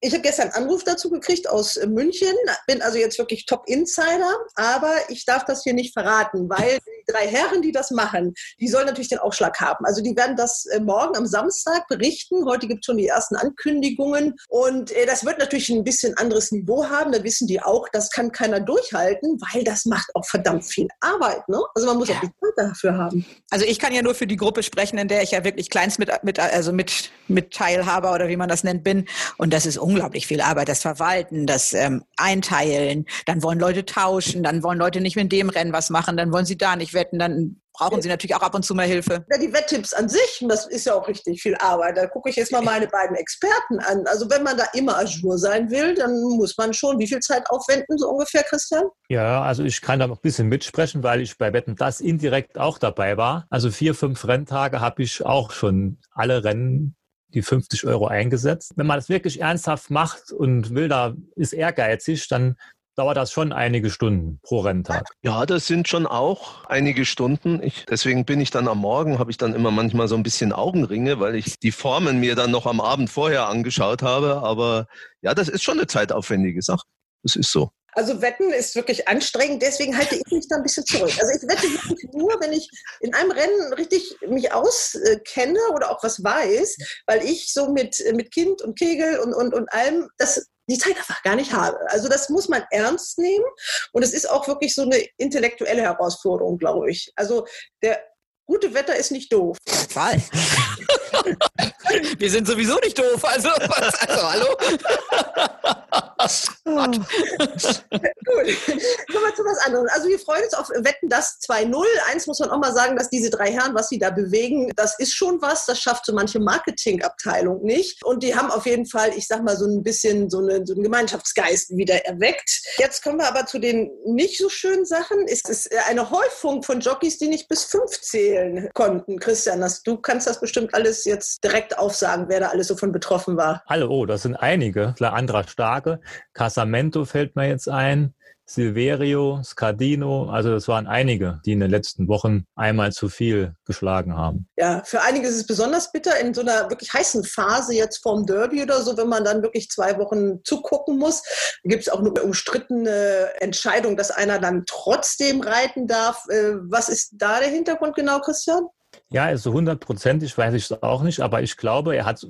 Ich habe gestern einen Anruf dazu gekriegt aus äh, München, bin also jetzt wirklich Top-Insider, aber ich darf das hier nicht verraten, weil die drei Herren, die das machen, die sollen natürlich den Aufschlag haben. Also die werden das äh, morgen am Samstag berichten. Heute gibt es schon die ersten Ankündigungen und äh, das wird natürlich ein bisschen anderes Niveau haben. Da wissen die auch, das kann keiner durchhalten, weil das macht auch verdammt viel Arbeit. Ne? Also man muss ja. auch die Zeit dafür haben. Also ich kann ja nur für die Gruppe sprechen, in der ich ja wirklich kleinst mit, mit also mit, mit Teilhaber oder wie man das nennt bin. Und das ist unglaublich viel Arbeit, das Verwalten, das ähm, Einteilen. Dann wollen Leute tauschen, dann wollen Leute nicht mit dem Rennen was machen, dann wollen sie da nicht wetten, dann brauchen sie natürlich auch ab und zu mal Hilfe. Ja, die Wetttipps an sich, das ist ja auch richtig viel Arbeit. Da gucke ich jetzt mal meine beiden Experten an. Also wenn man da immer Azure sein will, dann muss man schon wie viel Zeit aufwenden, so ungefähr, Christian? Ja, also ich kann da noch ein bisschen mitsprechen, weil ich bei Wetten das indirekt auch dabei war. Also vier, fünf Renntage habe ich auch schon alle Rennen die 50 Euro eingesetzt. Wenn man das wirklich ernsthaft macht und will da, ist ehrgeizig, dann dauert das schon einige Stunden pro Renntag. Ja, das sind schon auch einige Stunden. Ich, deswegen bin ich dann am Morgen, habe ich dann immer manchmal so ein bisschen Augenringe, weil ich die Formen mir dann noch am Abend vorher angeschaut habe. Aber ja, das ist schon eine zeitaufwendige Sache. Das ist so. Also Wetten ist wirklich anstrengend, deswegen halte ich mich da ein bisschen zurück. Also ich wette wirklich nur, wenn ich in einem Rennen richtig mich auskenne oder auch was weiß, weil ich so mit, mit Kind und Kegel und, und, und allem das die Zeit einfach gar nicht habe. Also das muss man ernst nehmen und es ist auch wirklich so eine intellektuelle Herausforderung, glaube ich. Also der gute Wetter ist nicht doof. Fall. Wir sind sowieso nicht doof, also, also hallo? Gut, kommen wir zu was anderem. Also wir freuen uns auf Wetten das 2.0. Eins muss man auch mal sagen, dass diese drei Herren, was sie da bewegen, das ist schon was. Das schafft so manche Marketingabteilung nicht. Und die haben auf jeden Fall, ich sag mal, so ein bisschen so, eine, so einen Gemeinschaftsgeist wieder erweckt. Jetzt kommen wir aber zu den nicht so schönen Sachen. Es ist eine Häufung von Jockeys, die nicht bis fünf zählen konnten. Christian, das, du kannst das bestimmt alles jetzt direkt aufsagen, wer da alles so von betroffen war. Alle, oh, das sind einige. Klar, Andra Starke, Casamento fällt mir jetzt ein. Silverio, Scardino, also das waren einige, die in den letzten Wochen einmal zu viel geschlagen haben. Ja, für einige ist es besonders bitter in so einer wirklich heißen Phase jetzt vorm Derby oder so, wenn man dann wirklich zwei Wochen zugucken muss. Gibt es auch eine umstrittene Entscheidung, dass einer dann trotzdem reiten darf. Äh, was ist da der Hintergrund genau, Christian? Ja, also hundertprozentig weiß ich es auch nicht, aber ich glaube, er hat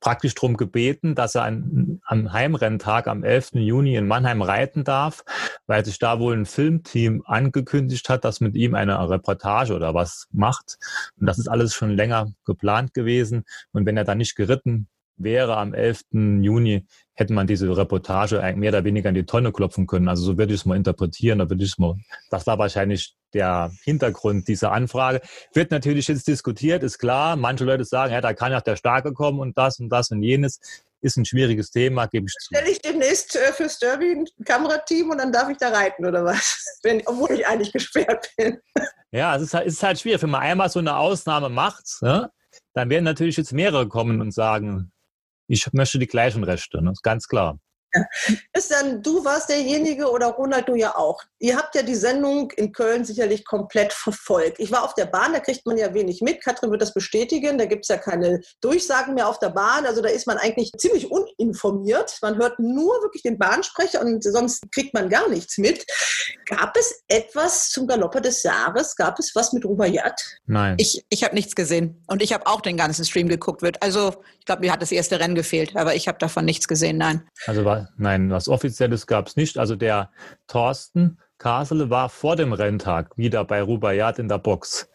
praktisch darum gebeten, dass er an, am Heimrenntag am 11. Juni in Mannheim reiten darf, weil sich da wohl ein Filmteam angekündigt hat, das mit ihm eine Reportage oder was macht. Und das ist alles schon länger geplant gewesen. Und wenn er dann nicht geritten wäre am 11. Juni, hätte man diese Reportage mehr oder weniger in die Tonne klopfen können. Also so würde ich es mal interpretieren. Da würde ich mal, das war wahrscheinlich der Hintergrund dieser Anfrage. Wird natürlich jetzt diskutiert, ist klar. Manche Leute sagen, ja, da kann ja der Starke kommen und das und das und jenes. ist ein schwieriges Thema, gebe ich zu. Stelle ich demnächst äh, fürs Derby ein Kamerateam und dann darf ich da reiten oder was? Wenn, obwohl ich eigentlich gesperrt bin. Ja, es ist, halt, es ist halt schwierig. Wenn man einmal so eine Ausnahme macht, ne, dann werden natürlich jetzt mehrere kommen und sagen, ich möchte die gleichen Rechte. Ne? Ganz klar. Ist dann, du warst derjenige oder Ronald, du ja auch. Ihr habt ja die Sendung in Köln sicherlich komplett verfolgt. Ich war auf der Bahn, da kriegt man ja wenig mit. Katrin wird das bestätigen. Da gibt es ja keine Durchsagen mehr auf der Bahn. Also da ist man eigentlich ziemlich uninformiert. Man hört nur wirklich den Bahnsprecher und sonst kriegt man gar nichts mit. Gab es etwas zum Galopper des Jahres? Gab es was mit Rubayat? Nein. Ich, ich habe nichts gesehen. Und ich habe auch den ganzen Stream geguckt. Wird. Also ich glaube, mir hat das erste Rennen gefehlt. Aber ich habe davon nichts gesehen, nein. Also war nein, was Offizielles gab es nicht. Also der Thorsten Kasele war vor dem Renntag wieder bei Rubayat in der Box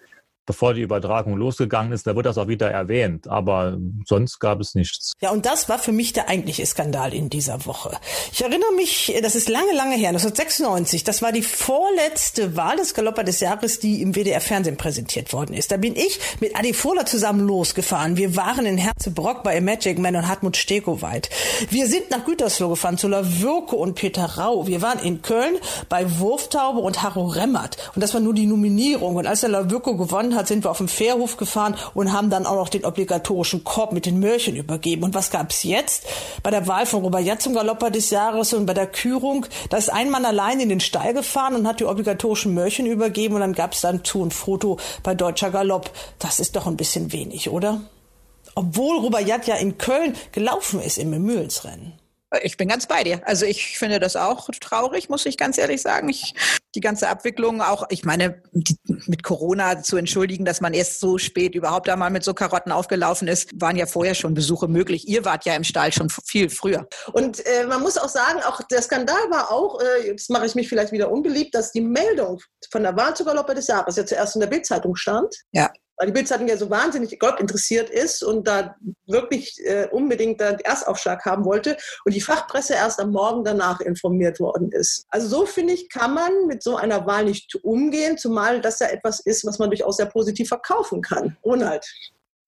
bevor die Übertragung losgegangen ist, da wird das auch wieder erwähnt. Aber sonst gab es nichts. Ja, und das war für mich der eigentliche Skandal in dieser Woche. Ich erinnere mich, das ist lange, lange her, 1996, das war die vorletzte Wahl des Galopper des Jahres, die im WDR-Fernsehen präsentiert worden ist. Da bin ich mit Adi Fohler zusammen losgefahren. Wir waren in Herzebrock bei Magic Man und Hartmut Stekoweit. Wir sind nach Gütersloh gefahren zu Lawürke und Peter Rau. Wir waren in Köln bei Wurftaube und Harro Remmert. Und das war nur die Nominierung. Und als der Lawürke gewonnen hat, sind wir auf den Fährhof gefahren und haben dann auch noch den obligatorischen Korb mit den Mörchen übergeben. Und was gab's jetzt? Bei der Wahl von Robert Jatz zum Galopper des Jahres und bei der Kürung, da ist ein Mann allein in den Stall gefahren und hat die obligatorischen Mörchen übergeben und dann gab's dann zu ein Foto bei Deutscher Galopp. Das ist doch ein bisschen wenig, oder? Obwohl Rubaiyat ja in Köln gelaufen ist im Mühlensrennen. Ich bin ganz bei dir. Also ich finde das auch traurig, muss ich ganz ehrlich sagen. Ich, die ganze Abwicklung auch, ich meine, die, mit Corona zu entschuldigen, dass man erst so spät überhaupt einmal mit so Karotten aufgelaufen ist, waren ja vorher schon Besuche möglich. Ihr wart ja im Stall schon viel früher. Und äh, man muss auch sagen, auch der Skandal war auch, äh, jetzt mache ich mich vielleicht wieder unbeliebt, dass die Meldung von der Wahl zur Galoppe des Jahres ja zuerst in der Bildzeitung stand. Ja weil die Bildzeitung ja so wahnsinnig Golf interessiert ist und da wirklich äh, unbedingt den Erstaufschlag haben wollte und die Fachpresse erst am Morgen danach informiert worden ist. Also so finde ich, kann man mit so einer Wahl nicht umgehen, zumal das ja etwas ist, was man durchaus sehr positiv verkaufen kann. Ronald,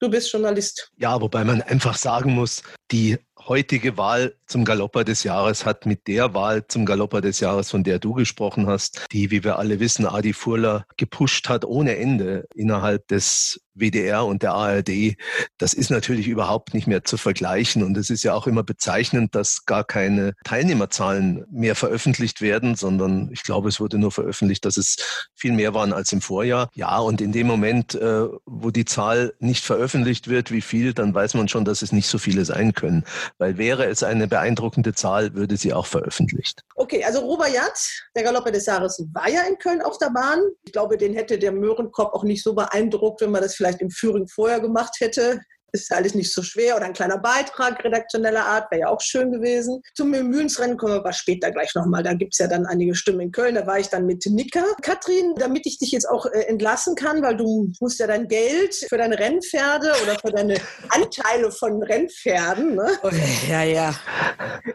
du bist Journalist. Ja, wobei man einfach sagen muss, die heutige Wahl zum Galopper des Jahres hat mit der Wahl zum Galopper des Jahres, von der du gesprochen hast, die, wie wir alle wissen, Adi Furler gepusht hat ohne Ende innerhalb des WDR und der ARD, das ist natürlich überhaupt nicht mehr zu vergleichen. Und es ist ja auch immer bezeichnend, dass gar keine Teilnehmerzahlen mehr veröffentlicht werden, sondern ich glaube, es wurde nur veröffentlicht, dass es viel mehr waren als im Vorjahr. Ja, und in dem Moment, äh, wo die Zahl nicht veröffentlicht wird, wie viel, dann weiß man schon, dass es nicht so viele sein können. Weil wäre es eine beeindruckende Zahl, würde sie auch veröffentlicht. Okay, also Robert Jatz, der Galoppe des Jahres, war ja in Köln auf der Bahn. Ich glaube, den hätte der Möhrenkopf auch nicht so beeindruckt, wenn man das vielleicht im Führing vorher gemacht hätte ist alles nicht so schwer oder ein kleiner Beitrag redaktioneller Art wäre ja auch schön gewesen. Zum Mühlensrennen kommen wir aber später gleich nochmal. Da gibt es ja dann einige Stimmen in Köln. Da war ich dann mit Nika. Katrin, damit ich dich jetzt auch äh, entlassen kann, weil du musst ja dein Geld für deine Rennpferde oder für deine Anteile von Rennpferden ne? ja, ja.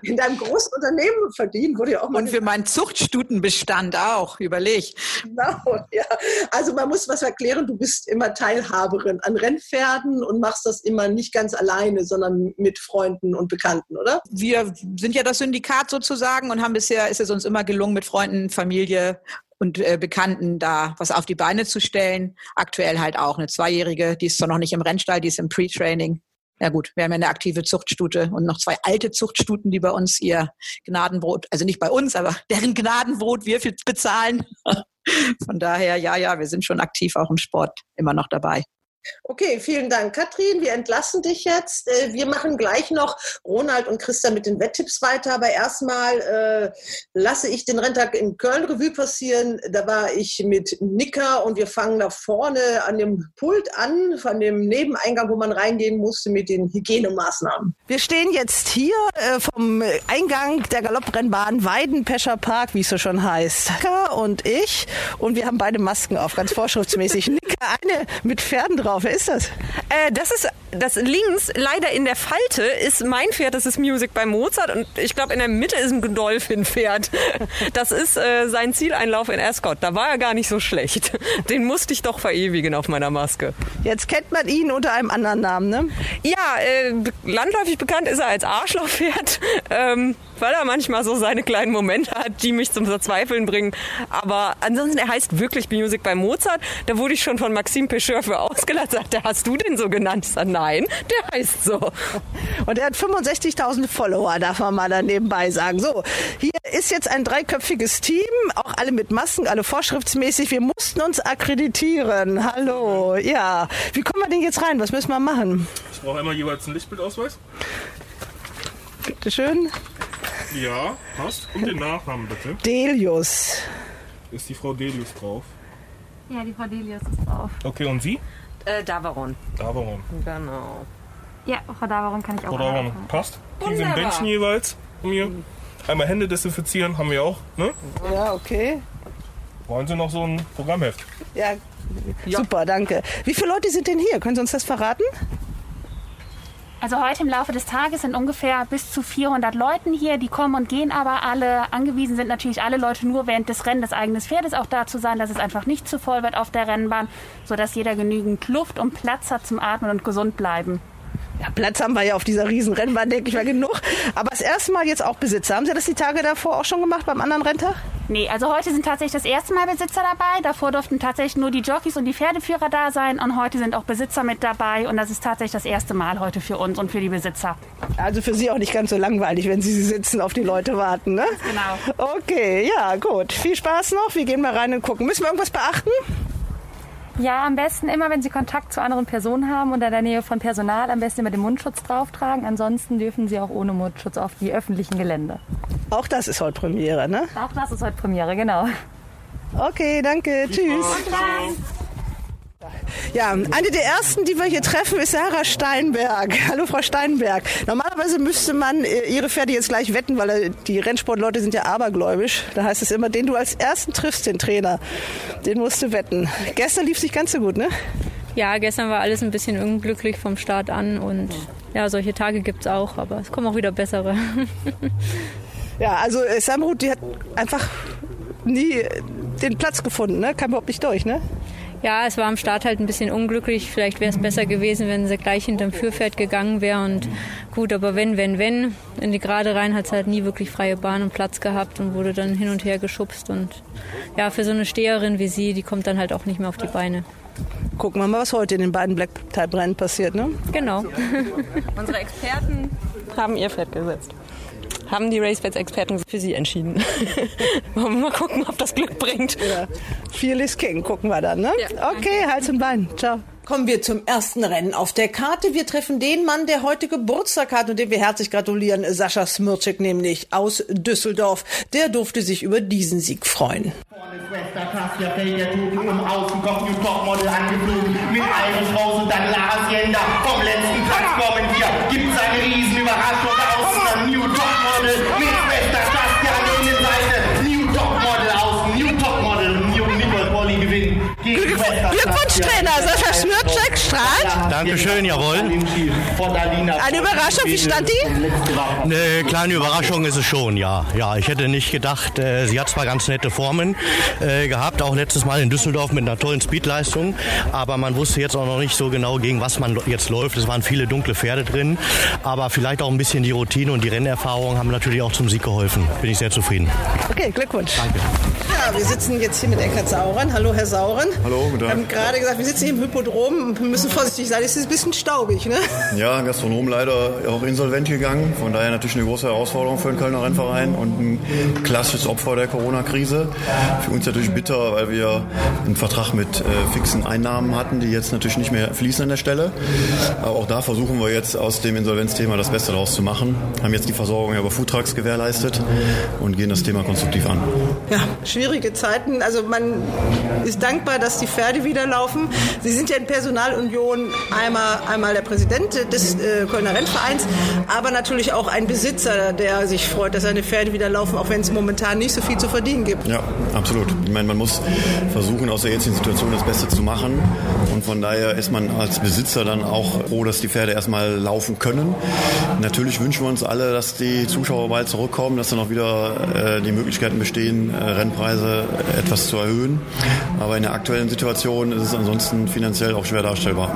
in deinem großen Unternehmen verdienen, wurde ja auch mal. Und für meinen Zuchtstutenbestand auch, überleg. Genau, ja. Also man muss was erklären, du bist immer Teilhaberin an Rennpferden und machst das immer nicht ganz alleine, sondern mit Freunden und Bekannten, oder? Wir sind ja das Syndikat sozusagen und haben bisher, ist es uns immer gelungen, mit Freunden, Familie und äh, Bekannten da was auf die Beine zu stellen. Aktuell halt auch eine Zweijährige, die ist zwar noch nicht im Rennstall, die ist im Pre-Training. Ja gut, wir haben ja eine aktive Zuchtstute und noch zwei alte Zuchtstuten, die bei uns ihr Gnadenbrot, also nicht bei uns, aber deren Gnadenbrot wir bezahlen. Von daher, ja, ja, wir sind schon aktiv auch im Sport immer noch dabei. Okay, vielen Dank, Katrin. Wir entlassen dich jetzt. Äh, wir machen gleich noch Ronald und Christa mit den Wetttipps weiter. Aber erstmal äh, lasse ich den Renntag in Köln Revue passieren. Da war ich mit Nika und wir fangen da vorne an dem Pult an, von dem Nebeneingang, wo man reingehen musste mit den Hygienemaßnahmen. Wir stehen jetzt hier äh, vom Eingang der Galopprennbahn Weidenpescher Park, wie es so schon heißt. Nika und ich und wir haben beide Masken auf, ganz vorschriftsmäßig. Nika eine mit Pferden drauf Wer ist das? Äh, das ist das links leider in der Falte ist mein Pferd, das ist Music bei Mozart und ich glaube in der Mitte ist ein Godolphin-Pferd. Das ist äh, sein Zieleinlauf in Ascot. Da war er gar nicht so schlecht. Den musste ich doch verewigen auf meiner Maske. Jetzt kennt man ihn unter einem anderen Namen, ne? Ja, äh, landläufig bekannt ist er als Arschlochpferd. Ähm, weil er manchmal so seine kleinen Momente hat, die mich zum Verzweifeln bringen. Aber ansonsten, er heißt wirklich Music bei Mozart. Da wurde ich schon von Maxime Pecheur für ausgelacht. Sagte, hast du den so genannt? Sag, nein, der heißt so. Und er hat 65.000 Follower, darf man mal da nebenbei sagen. So, hier ist jetzt ein dreiköpfiges Team, auch alle mit Masken, alle vorschriftsmäßig. Wir mussten uns akkreditieren. Hallo, ja. Wie kommen wir denn jetzt rein? Was müssen wir machen? Ich brauche einmal jeweils einen Lichtbildausweis. Bitte schön. Ja, passt. Und den Nachnamen bitte. Delius. Ist die Frau Delius drauf? Ja, die Frau Delius ist drauf. Okay, und Sie? Äh, Davaron. Davaron. Genau. Ja, Frau Davaron kann ich auch Frau Davaron, passt. Kriegen Sie ein. Bändchen jeweils von mir. Einmal Hände desinfizieren, haben wir auch. Ne? Ja, okay. Wollen Sie noch so ein Programmheft? Ja, super, danke. Wie viele Leute sind denn hier? Können Sie uns das verraten? Also heute im Laufe des Tages sind ungefähr bis zu 400 Leuten hier. Die kommen und gehen aber alle. Angewiesen sind natürlich alle Leute nur während des Rennens des eigenen Pferdes auch da zu sein, dass es einfach nicht zu voll wird auf der Rennbahn, sodass jeder genügend Luft und Platz hat zum Atmen und gesund bleiben. Ja, Platz haben wir ja auf dieser riesen Rennbahn, denke ich mal, genug. Aber das erste Mal jetzt auch Besitzer. Haben Sie das die Tage davor auch schon gemacht beim anderen Renntag? Nee, also heute sind tatsächlich das erste Mal Besitzer dabei. Davor durften tatsächlich nur die Jockeys und die Pferdeführer da sein. Und heute sind auch Besitzer mit dabei. Und das ist tatsächlich das erste Mal heute für uns und für die Besitzer. Also für Sie auch nicht ganz so langweilig, wenn Sie sitzen, auf die Leute warten, ne? Genau. Okay, ja, gut. Viel Spaß noch. Wir gehen mal rein und gucken. Müssen wir irgendwas beachten? Ja, am besten immer, wenn Sie Kontakt zu anderen Personen haben und in der Nähe von Personal, am besten immer den Mundschutz drauftragen. Ansonsten dürfen Sie auch ohne Mundschutz auf die öffentlichen Gelände. Auch das ist heute Premiere, ne? Auch das ist heute Premiere, genau. Okay, danke. Tschüss. Ja, eine der ersten, die wir hier treffen, ist Sarah Steinberg. Hallo, Frau Steinberg. Normalerweise müsste man äh, Ihre Pferde jetzt gleich wetten, weil äh, die Rennsportleute sind ja abergläubisch. Da heißt es immer, den du als ersten triffst, den Trainer, den musst du wetten. Gestern lief es nicht ganz so gut, ne? Ja, gestern war alles ein bisschen unglücklich vom Start an und ja, solche Tage gibt es auch, aber es kommen auch wieder bessere. Ja, also äh, Samrut, die hat einfach nie den Platz gefunden, ne? Kam überhaupt nicht durch, ne? Ja, es war am Start halt ein bisschen unglücklich. Vielleicht wäre es besser gewesen, wenn sie gleich hinterm Führpferd gegangen wäre. Und gut, aber wenn, wenn, wenn, in die Gerade rein hat es halt nie wirklich freie Bahn und Platz gehabt und wurde dann hin und her geschubst. Und ja, für so eine Steherin wie sie, die kommt dann halt auch nicht mehr auf die Beine. Gucken wir mal, was heute in den beiden Black Type Rennen passiert, ne? Genau. Unsere Experten haben ihr Pferd gesetzt. Haben die RaceBets-Experten für sie entschieden. Wollen wir mal gucken, ob das Glück bringt. Ja. Fear is King, gucken wir dann, ne? okay, Hals und Bein. Ciao. Kommen wir zum ersten Rennen auf der Karte. Wir treffen den Mann, der heute Geburtstag hat und dem wir herzlich gratulieren, Sascha Smircek, nämlich aus Düsseldorf. Der durfte sich über diesen Sieg freuen. Schwester Tassia fällt der Toten um außen, kommt New Topmodel angeflogen mit Iris und dann Lara Sienda. Vom letzten Platz kommen wir, gibt's eine Riesenüberraschung außen. New Topmodel mit Glückwunsch, Trainer. Sascha Smircek strahlt. Dankeschön, jawohl. Eine Überraschung, wie stand die? Eine kleine Überraschung ist es schon, ja. Ja, ich hätte nicht gedacht, äh, sie hat zwar ganz nette Formen äh, gehabt, auch letztes Mal in Düsseldorf mit einer tollen Speedleistung, aber man wusste jetzt auch noch nicht so genau, gegen was man jetzt läuft. Es waren viele dunkle Pferde drin, aber vielleicht auch ein bisschen die Routine und die Rennerfahrung haben natürlich auch zum Sieg geholfen. Bin ich sehr zufrieden. Okay, Glückwunsch. Danke. Ja, wir sitzen jetzt hier mit Eckhard Sauren. Hallo, Herr Sauren. Hallo, guten Wir Tag. haben gerade gesagt, wir sitzen hier im Hypodrom. Wir müssen vorsichtig sein. Es ist ein bisschen staubig, ne? Ja, Gastronom leider auch insolvent gegangen. Von daher natürlich eine große Herausforderung für den Kölner Rennverein und ein klassisches Opfer der Corona-Krise. Für uns natürlich bitter, weil wir einen Vertrag mit äh, fixen Einnahmen hatten, die jetzt natürlich nicht mehr fließen an der Stelle. Aber auch da versuchen wir jetzt aus dem Insolvenzthema das Beste daraus zu machen. Haben jetzt die Versorgung über Foodtrucks gewährleistet und gehen das Thema konstruktiv an. Ja, schwierige Zeiten. Also man ist dankbar, dass die Pferde wieder laufen. Sie sind ja in Personalunion einmal, einmal der Präsident des äh, Kölner Rennvereins, aber natürlich auch ein Besitzer, der sich freut, dass seine Pferde wieder laufen, auch wenn es momentan nicht so viel zu verdienen gibt. Ja, absolut. Ich meine, man muss versuchen, aus der jetzigen Situation das Beste zu machen. Und von daher ist man als Besitzer dann auch froh, dass die Pferde erstmal laufen können. Natürlich wünschen wir uns alle, dass die Zuschauer bald zurückkommen, dass dann auch wieder äh, die Möglichkeiten bestehen, äh, Rennpreise etwas zu erhöhen. Aber in der aktuellen Situation ist es ansonsten finanziell auch schwer darstellbar.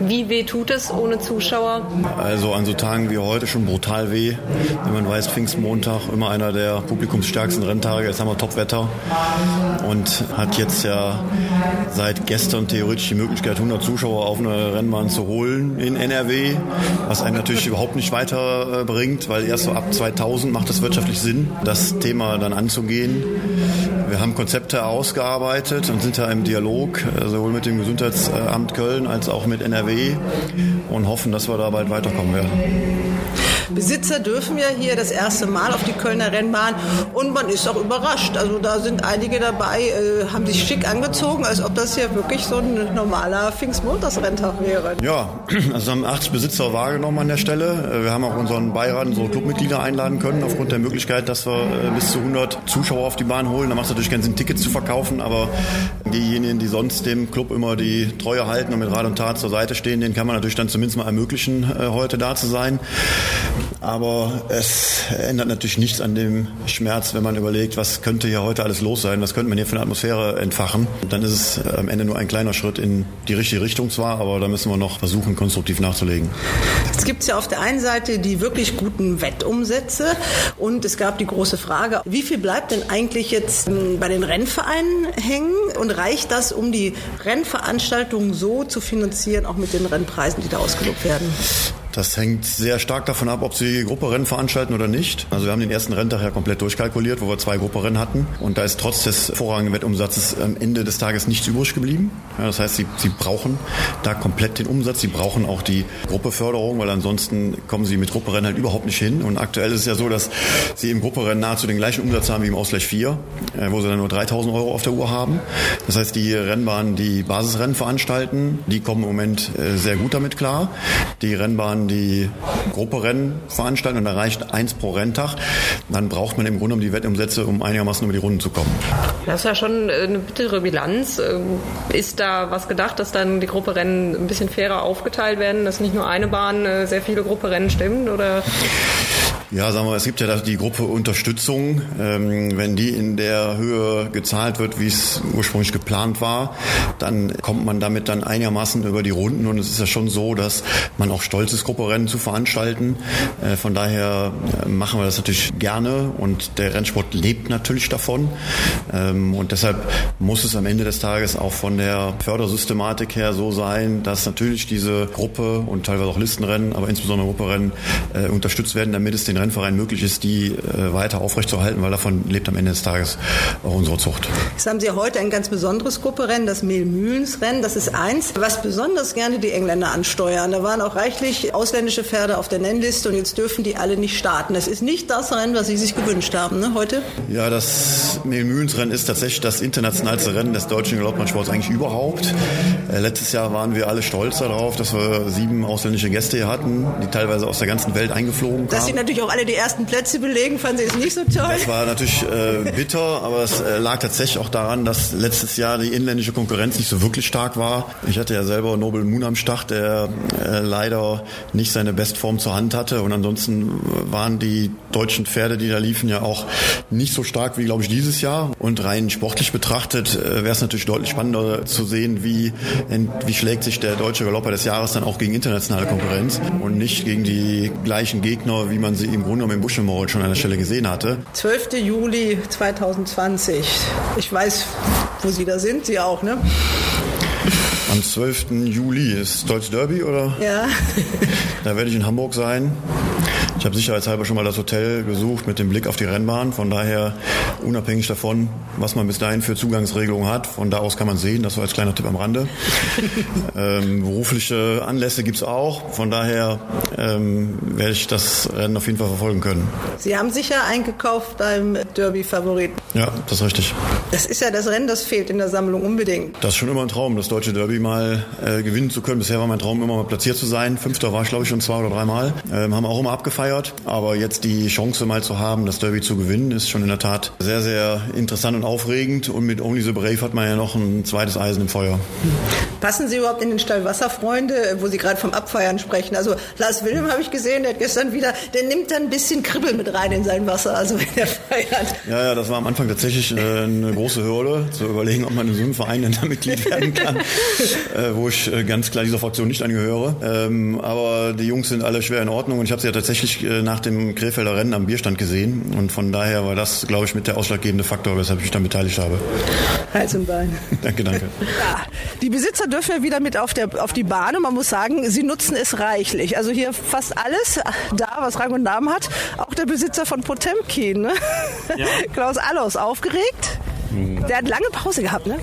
Wie weh tut es ohne Zuschauer? Also an so Tagen wie heute schon brutal weh. Wenn man weiß, Pfingstmontag immer einer der publikumsstärksten Renntage. Jetzt haben wir Topwetter und hat jetzt ja seit gestern theoretisch die Möglichkeit, 100 Zuschauer auf eine Rennbahn zu holen in NRW, was einem natürlich überhaupt nicht weiterbringt, weil erst so ab 2000 macht es wirtschaftlich Sinn, das Thema dann anzugehen. Wir haben Konzepte ausgearbeitet und sind da im Dialog, äh, sowohl mit dem Gesundheitsamt Köln als auch mit NRW und hoffen, dass wir da bald weiterkommen werden. Besitzer dürfen ja hier das erste Mal auf die Kölner Rennbahn und man ist auch überrascht. Also da sind einige dabei, äh, haben sich schick angezogen, als ob das hier wirklich so ein normaler Pfingstmontagsrenntag wäre. Ja, also haben 80 Besitzer wahrgenommen an der Stelle. Äh, wir haben auch unseren Beirat, unsere Clubmitglieder einladen können, aufgrund der Möglichkeit, dass wir äh, bis zu 100 Zuschauer auf die Bahn holen. Da macht es natürlich keinen Sinn, Tickets zu verkaufen, aber diejenigen, die sonst dem Club immer die Treue halten und mit Rat und Tat zur Seite stehen, denen kann man natürlich dann zumindest mal ermöglichen, äh, heute da zu sein. Aber es ändert natürlich nichts an dem Schmerz, wenn man überlegt, was könnte hier heute alles los sein, was könnte man hier für eine Atmosphäre entfachen. Dann ist es äh, am Ende nur ein kleiner Schritt in die richtige Richtung zwar, aber da müssen wir noch versuchen, konstruktiv nachzulegen. Es gibt ja auf der einen Seite die wirklich guten Wettumsätze und es gab die große Frage, wie viel bleibt denn eigentlich jetzt ähm, bei den Rennvereinen hängen und reicht das, um die Rennveranstaltungen so zu finanzieren, auch mit den Rennpreisen, die da ausgelobt werden? Das hängt sehr stark davon ab, ob sie Grupperennen veranstalten oder nicht. Also wir haben den ersten Renntag ja komplett durchkalkuliert, wo wir zwei Grupperennen hatten. Und da ist trotz des vorrangigen Wettumsatzes am Ende des Tages nichts übrig geblieben. Ja, das heißt, sie, sie brauchen da komplett den Umsatz. Sie brauchen auch die Gruppeförderung, weil ansonsten kommen sie mit Grupperennen halt überhaupt nicht hin. Und aktuell ist es ja so, dass sie im Grupperennen nahezu den gleichen Umsatz haben wie im Ausgleich 4, äh, wo sie dann nur 3000 Euro auf der Uhr haben. Das heißt, die Rennbahnen, die Basisrennen veranstalten, die kommen im Moment äh, sehr gut damit klar. Die Rennbahnen, die Grupperennen veranstalten und da reicht eins pro Renntag, dann braucht man im Grunde um die Wettumsätze, um einigermaßen über die Runden zu kommen. Das ist ja schon eine bittere Bilanz. Ähm, Ist da was gedacht, dass dann die Grupperennen ein bisschen fairer aufgeteilt werden, dass nicht nur eine Bahn äh, sehr viele Grupperennen stimmt? Oder? Ja, sagen wir, es gibt ja die Gruppe Unterstützung. Ähm, wenn die in der Höhe gezahlt wird, wie es ursprünglich geplant war, dann kommt man damit dann einigermaßen über die Runden. Und es ist ja schon so, dass man auch stolz ist, Grupperennen zu veranstalten. Äh, von daher äh, machen wir das natürlich gerne und der Rennsport lebt natürlich davon. Ähm, und deshalb muss es am Ende des Tages auch von der Fördersystematik her so sein, dass natürlich diese Gruppe und teilweise auch Listenrennen, aber insbesondere Grupperennen äh, unterstützt werden, damit es den Rennverein möglich ist, die äh, weiter aufrechtzuerhalten, weil davon lebt am Ende des Tages auch unsere Zucht. Jetzt haben Sie heute ein ganz besonderes Grupperennen, das Mehlmühlensrennen. Das ist eins, was besonders gerne die Engländer ansteuern. Da waren auch reichlich ausländische Pferde auf der Nennliste und jetzt dürfen die alle nicht starten. Das ist nicht das Rennen, was Sie sich gewünscht haben, ne, heute? Ja, das Mehlmühlensrennen ist tatsächlich das internationalste Rennen des deutschen Galoppmannsports eigentlich überhaupt. Äh, letztes Jahr waren wir alle stolz darauf, dass wir sieben ausländische Gäste hier hatten, die teilweise aus der ganzen Welt eingeflogen kamen. Dass Sie natürlich auch alle die ersten Plätze belegen, fanden Sie es nicht so toll? Das war natürlich äh, bitter, aber es äh, lag tatsächlich auch daran, dass letztes Jahr die inländische Konkurrenz nicht so wirklich stark war. Ich hatte ja selber Nobel Moon am Start, der äh, leider nicht seine Bestform zur Hand hatte. Und ansonsten waren die deutschen Pferde, die da liefen, ja auch nicht so stark wie, glaube ich, dieses Jahr. Und rein sportlich betrachtet äh, wäre es natürlich deutlich spannender zu sehen, wie, wie schlägt sich der deutsche Galopper des Jahres dann auch gegen internationale Konkurrenz und nicht gegen die gleichen Gegner, wie man sie im Grunde genommen im Buschelmoral schon an der Stelle gesehen hatte. 12. Juli 2020. Ich weiß, wo Sie da sind, Sie auch, ne? Am 12. Juli ist Deutsch Derby, oder? Ja. Da werde ich in Hamburg sein. Ich habe sicherheitshalber schon mal das Hotel gesucht mit dem Blick auf die Rennbahn. Von daher, unabhängig davon, was man bis dahin für Zugangsregelungen hat, von da aus kann man sehen, das so als kleiner Tipp am Rande. ähm, berufliche Anlässe gibt's auch. Von daher ähm, werde ich das Rennen auf jeden Fall verfolgen können. Sie haben sicher eingekauft beim Derby-Favoriten. Ja, das ist richtig. Das ist ja das Rennen, das fehlt in der Sammlung unbedingt. Das ist schon immer ein Traum, das deutsche Derby mal äh, gewinnen zu können. Bisher war mein Traum immer mal platziert zu sein. Fünfter war ich, glaube ich, schon zwei oder dreimal. Ähm, haben auch immer abgefeiert. Aber jetzt die Chance mal zu haben, das Derby zu gewinnen, ist schon in der Tat sehr, sehr interessant und aufregend. Und mit Only the Brave hat man ja noch ein zweites Eisen im Feuer. Passen Sie überhaupt in den Stall Wasserfreunde, wo Sie gerade vom Abfeiern sprechen? Also Lars Wilhelm habe ich gesehen, der hat gestern wieder, der nimmt dann ein bisschen Kribbel mit rein in sein Wasser, also wenn er feiert. Ja, ja, das war am Anfang tatsächlich äh, eine große Hürde, zu überlegen, ob man in so einem Verein denn da Mitglied werden kann, äh, wo ich äh, ganz klar dieser Fraktion nicht angehöre. Ähm, aber die Jungs sind alle schwer in Ordnung und ich habe sie ja tatsächlich äh, nach dem Krefelder Rennen am Bierstand gesehen und von daher war das, glaube ich, mit der ausschlaggebende Faktor, weshalb ich mich dann beteiligt habe. Hals und Bein. danke, danke. Ja, die Besitzer dürfen ja wieder mit auf, der, auf die Bahn und man muss sagen, sie nutzen es reichlich. Also hier fast alles da, was Rang und Namen hat. Auch der Besitzer von Potemkin, ne? Ja. Klaus Allos, aufgeregt? Der hat lange Pause gehabt, ne?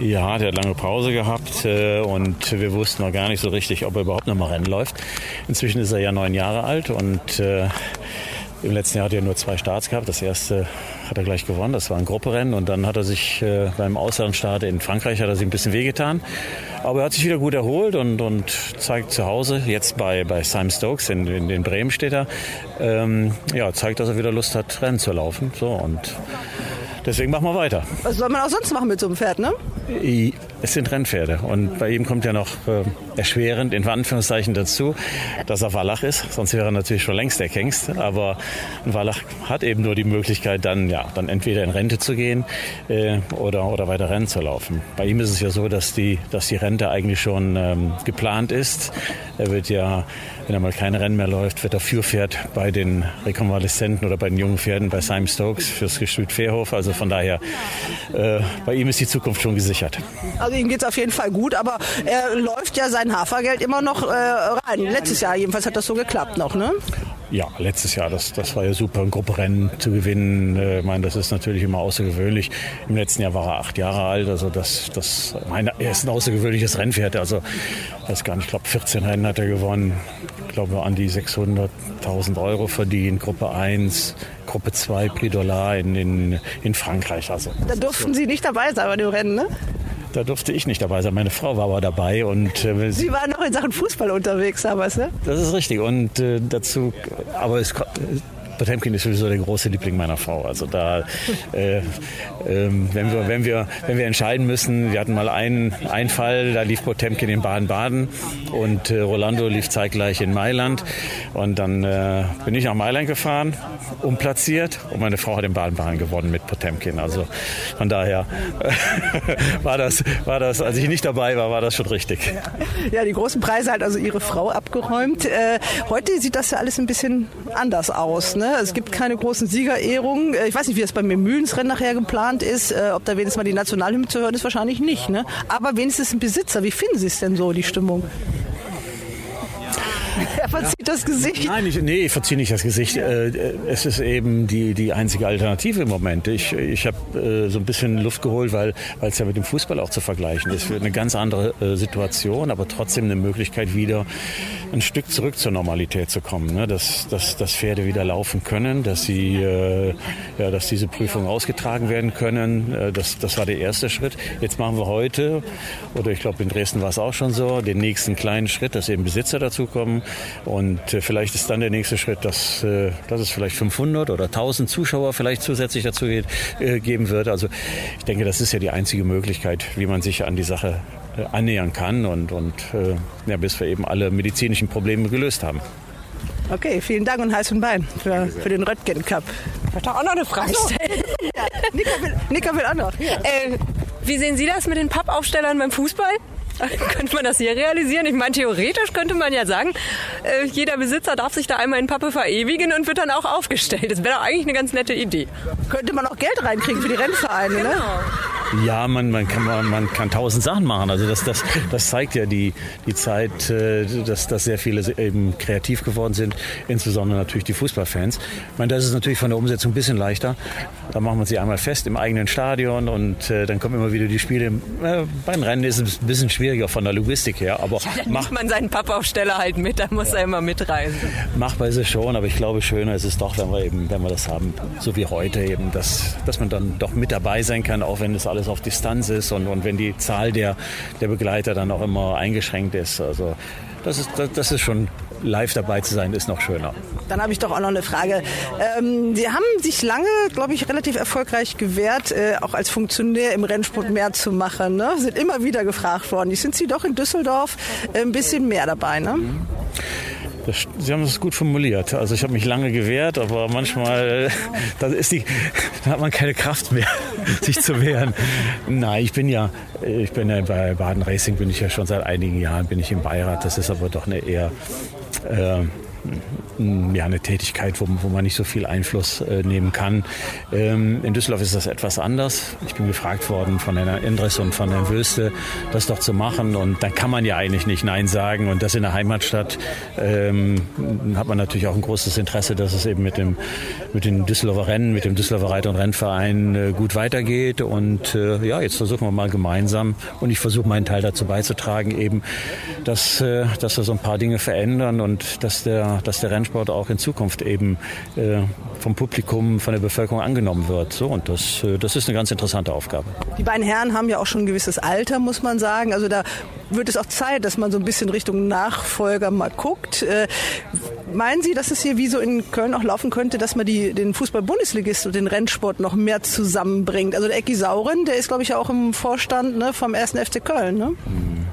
Ja, der hat lange Pause gehabt äh, und wir wussten noch gar nicht so richtig, ob er überhaupt noch mal Rennen läuft. Inzwischen ist er ja neun Jahre alt und äh, im letzten Jahr hat er nur zwei Starts gehabt. Das erste hat er gleich gewonnen, das war ein Grupperennen und dann hat er sich äh, beim Auslandsstart in Frankreich hat er sich ein bisschen wehgetan. Aber er hat sich wieder gut erholt und, und zeigt zu Hause, jetzt bei, bei Simon Stokes in, in, in Bremen steht er, ähm, ja, zeigt, dass er wieder Lust hat, Rennen zu laufen. So und deswegen machen wir weiter. Was soll man auch sonst machen mit so einem Pferd, ne? Es sind Rennpferde und bei ihm kommt ja noch äh, erschwerend in Anführungszeichen dazu, dass er Wallach ist. Sonst wäre er natürlich schon längst der Hengst. Aber ein Wallach hat eben nur die Möglichkeit, dann ja, dann entweder in Rente zu gehen äh, oder oder weiter Rennen zu laufen. Bei ihm ist es ja so, dass die dass die Rente eigentlich schon ähm, geplant ist. Er wird ja, wenn er mal keine Rennen mehr läuft, wird er Führpferd bei den Rekonvaleszenten oder bei den jungen Pferden bei Simon Stokes fürs Gestüt Fairhof. Also von daher, äh, bei ihm ist die Zukunft schon gesichert. Also ihm geht's auf jeden Fall gut, aber er läuft ja sein Hafergeld immer noch äh, rein. Letztes Jahr jedenfalls hat das so geklappt noch, ne? Ja, letztes Jahr, das, das war ja super, ein Grupperennen zu gewinnen. Äh, Ich meine, das ist natürlich immer außergewöhnlich. Im letzten Jahr war er acht Jahre alt, also das, das, meine, er ist ein außergewöhnliches Rennpferd. Also, ich weiß gar nicht, ich glaube 14 Rennen hat er gewonnen. Ich glaube, an die 600.000 Euro verdient. Gruppe 1, Gruppe 2, Prix Dollar in, in, in Frankreich. Also, Da durften Sie nicht dabei sein bei dem Rennen, ne? Da durfte ich nicht dabei sein. Meine Frau war aber dabei und äh, Sie waren noch in Sachen Fußball unterwegs damals, ne? Das ist richtig. Und äh, dazu, aber es ko- Potemkin ist sowieso der große Liebling meiner Frau. Also da, äh, ähm, wenn, wir, wenn, wir, wenn wir entscheiden müssen, wir hatten mal einen, einen Fall, da lief Potemkin in Baden-Baden und äh, Rolando lief zeitgleich in Mailand. Und dann äh, bin ich nach Mailand gefahren, umplatziert und meine Frau hat in Baden-Baden gewonnen mit Potemkin. Also von daher war, das, war das, als ich nicht dabei war, war das schon richtig. Ja, die großen Preise hat also Ihre Frau abgeräumt. Äh, heute sieht das ja alles ein bisschen anders aus. Ne? Es gibt keine großen Siegerehrungen. Äh, ich weiß nicht, wie das beim Mühlensrennen nachher geplant ist. Äh, ob da wenigstens mal die Nationalhymne zu hören ist, wahrscheinlich nicht. Ne? Aber wenigstens ein Besitzer. Wie finden Sie es denn so, die Stimmung? Er verzieht das Gesicht. Nein, ich, nee, ich verziehe nicht das Gesicht. Äh, Es ist eben die, die einzige Alternative im Moment. Ich, ich habe so ein bisschen Luft geholt, weil weil es ja mit dem Fußball auch zu vergleichen ist. Eine ganz andere Situation, aber trotzdem eine Möglichkeit, wieder ein Stück zurück zur Normalität zu kommen. Ne? Dass, dass, dass Pferde wieder laufen können, dass, sie, äh, ja, dass diese Prüfungen ausgetragen werden können. Äh, Das, das war der erste Schritt. Jetzt machen wir heute, oder ich glaube in Dresden war es auch schon so, den nächsten kleinen Schritt, dass eben Besitzer dazukommen. Und äh, vielleicht ist dann der nächste Schritt, dass, äh, dass es vielleicht 500 oder 1000 Zuschauer vielleicht zusätzlich dazu geht, äh, geben wird. Also ich denke, das ist ja die einzige Möglichkeit, wie man sich an die Sache annähern kann und, und äh, ja, bis wir eben alle medizinischen Probleme gelöst haben. Okay, vielen Dank und heiß und Bein für, für den Röttgen Cup. Ich möchte auch noch eine Frage stellen. Nika will, Nika will auch noch. Äh, wie sehen Sie das mit den Pappaufstellern beim Fußball? könnte man das hier realisieren? Ich meine, theoretisch könnte man ja sagen, äh, jeder Besitzer darf sich da einmal in Pappe verewigen und wird dann auch aufgestellt. Das wäre doch eigentlich eine ganz nette Idee. Könnte man auch Geld reinkriegen für die Rennvereine, ne? Ja, man, man, kann, man, man kann tausend Sachen machen. Also das, das, das zeigt ja die, die Zeit, äh, dass, dass sehr viele eben kreativ geworden sind, insbesondere natürlich die Fußballfans. Ich meine, das ist natürlich von der Umsetzung ein bisschen leichter. Da machen wir sie einmal fest im eigenen Stadion und äh, dann kommen immer wieder die Spiele. Äh, beim Rennen ist es ein bisschen schwieriger von der Logistik her, aber ja, dann macht man seinen Pappaufsteller halt mit, da muss ja. er immer mitreisen. Machbar ist es schon, aber ich glaube, schöner ist es doch, wenn wir eben, wenn wir das haben, so wie heute eben, dass, dass man dann doch mit dabei sein kann, auch wenn das alles auf Distanz ist und, und wenn die Zahl der, der Begleiter dann auch immer eingeschränkt ist. Also das ist, das, das ist schon live dabei zu sein, ist noch schöner. Dann habe ich doch auch noch eine Frage. Ähm, Sie haben sich lange, glaube ich, relativ erfolgreich gewehrt, äh, auch als Funktionär im Rennsport mehr zu machen. Ne? Sind immer wieder gefragt worden. Jetzt sind Sie doch in Düsseldorf äh, ein bisschen mehr dabei. Ne? Mhm. Das, Sie haben es gut formuliert. Also ich habe mich lange gewehrt, aber manchmal da ist die, da hat man keine Kraft mehr, sich zu wehren. Nein, ich bin ja, ich bin ja bei Baden Racing bin ich ja schon seit einigen Jahren bin ich im Beirat. Das ist aber doch eine eher äh, ja, eine Tätigkeit, wo, wo, man nicht so viel Einfluss äh, nehmen kann. Ähm, in Düsseldorf ist das etwas anders. Ich bin gefragt worden von Herrn Endres und von Herrn Wöste, das doch zu machen. Und dann kann man ja eigentlich nicht Nein sagen. Und das in der Heimatstadt ähm, hat man natürlich auch ein großes Interesse, dass es eben mit dem, mit den Düsseldorfer Rennen, mit dem Düsseldorfer Reiter- und Rennverein äh, gut weitergeht. Und äh, ja, jetzt versuchen wir mal gemeinsam. Und ich versuche meinen Teil dazu beizutragen, eben, dass, äh, dass wir so ein paar Dinge verändern und dass der, dass der Rennsport Sport auch in Zukunft eben äh, vom Publikum, von der Bevölkerung angenommen wird. So, und das, äh, das ist eine ganz interessante Aufgabe. Die beiden Herren haben ja auch schon ein gewisses Alter, muss man sagen. Also da wird es auch Zeit, dass man so ein bisschen Richtung Nachfolger mal guckt. Äh, meinen Sie, dass es hier wie so in Köln auch laufen könnte, dass man die, den Fußball-Bundesligist und den Rennsport noch mehr zusammenbringt? Also der Ecki Sauren, der ist, glaube ich, auch im Vorstand ne, vom 1. FC Köln. Ne? Mhm.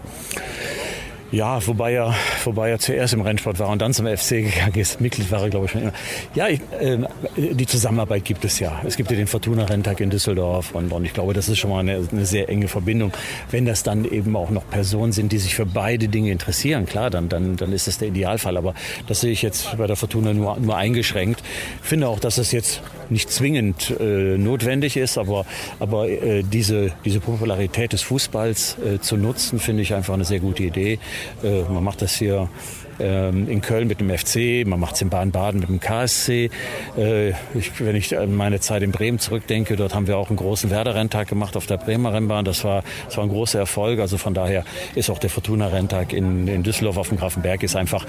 Ja, wobei er, wobei er zuerst im Rennsport war und dann zum FC gegangen ist. Mitglied war er, glaube ich, schon immer. Ja, ich, äh, die Zusammenarbeit gibt es ja. Es gibt ja den Fortuna-Renntag in Düsseldorf und, und ich glaube, das ist schon mal eine, eine, sehr enge Verbindung. Wenn das dann eben auch noch Personen sind, die sich für beide Dinge interessieren, klar, dann, dann, dann ist das der Idealfall. Aber das sehe ich jetzt bei der Fortuna nur, nur eingeschränkt. Ich finde auch, dass es jetzt nicht zwingend äh, notwendig ist, aber, aber äh, diese, diese Popularität des Fußballs äh, zu nutzen, finde ich einfach eine sehr gute Idee. Äh, man macht das hier in Köln mit dem FC, man macht es in Baden-Baden mit dem KSC. Äh, ich, wenn ich an meine Zeit in Bremen zurückdenke, dort haben wir auch einen großen Werder-Renntag gemacht auf der Bremer Rennbahn. Das war, das war ein großer Erfolg. Also von daher ist auch der Fortuna-Renntag in, in Düsseldorf auf dem Grafenberg ist einfach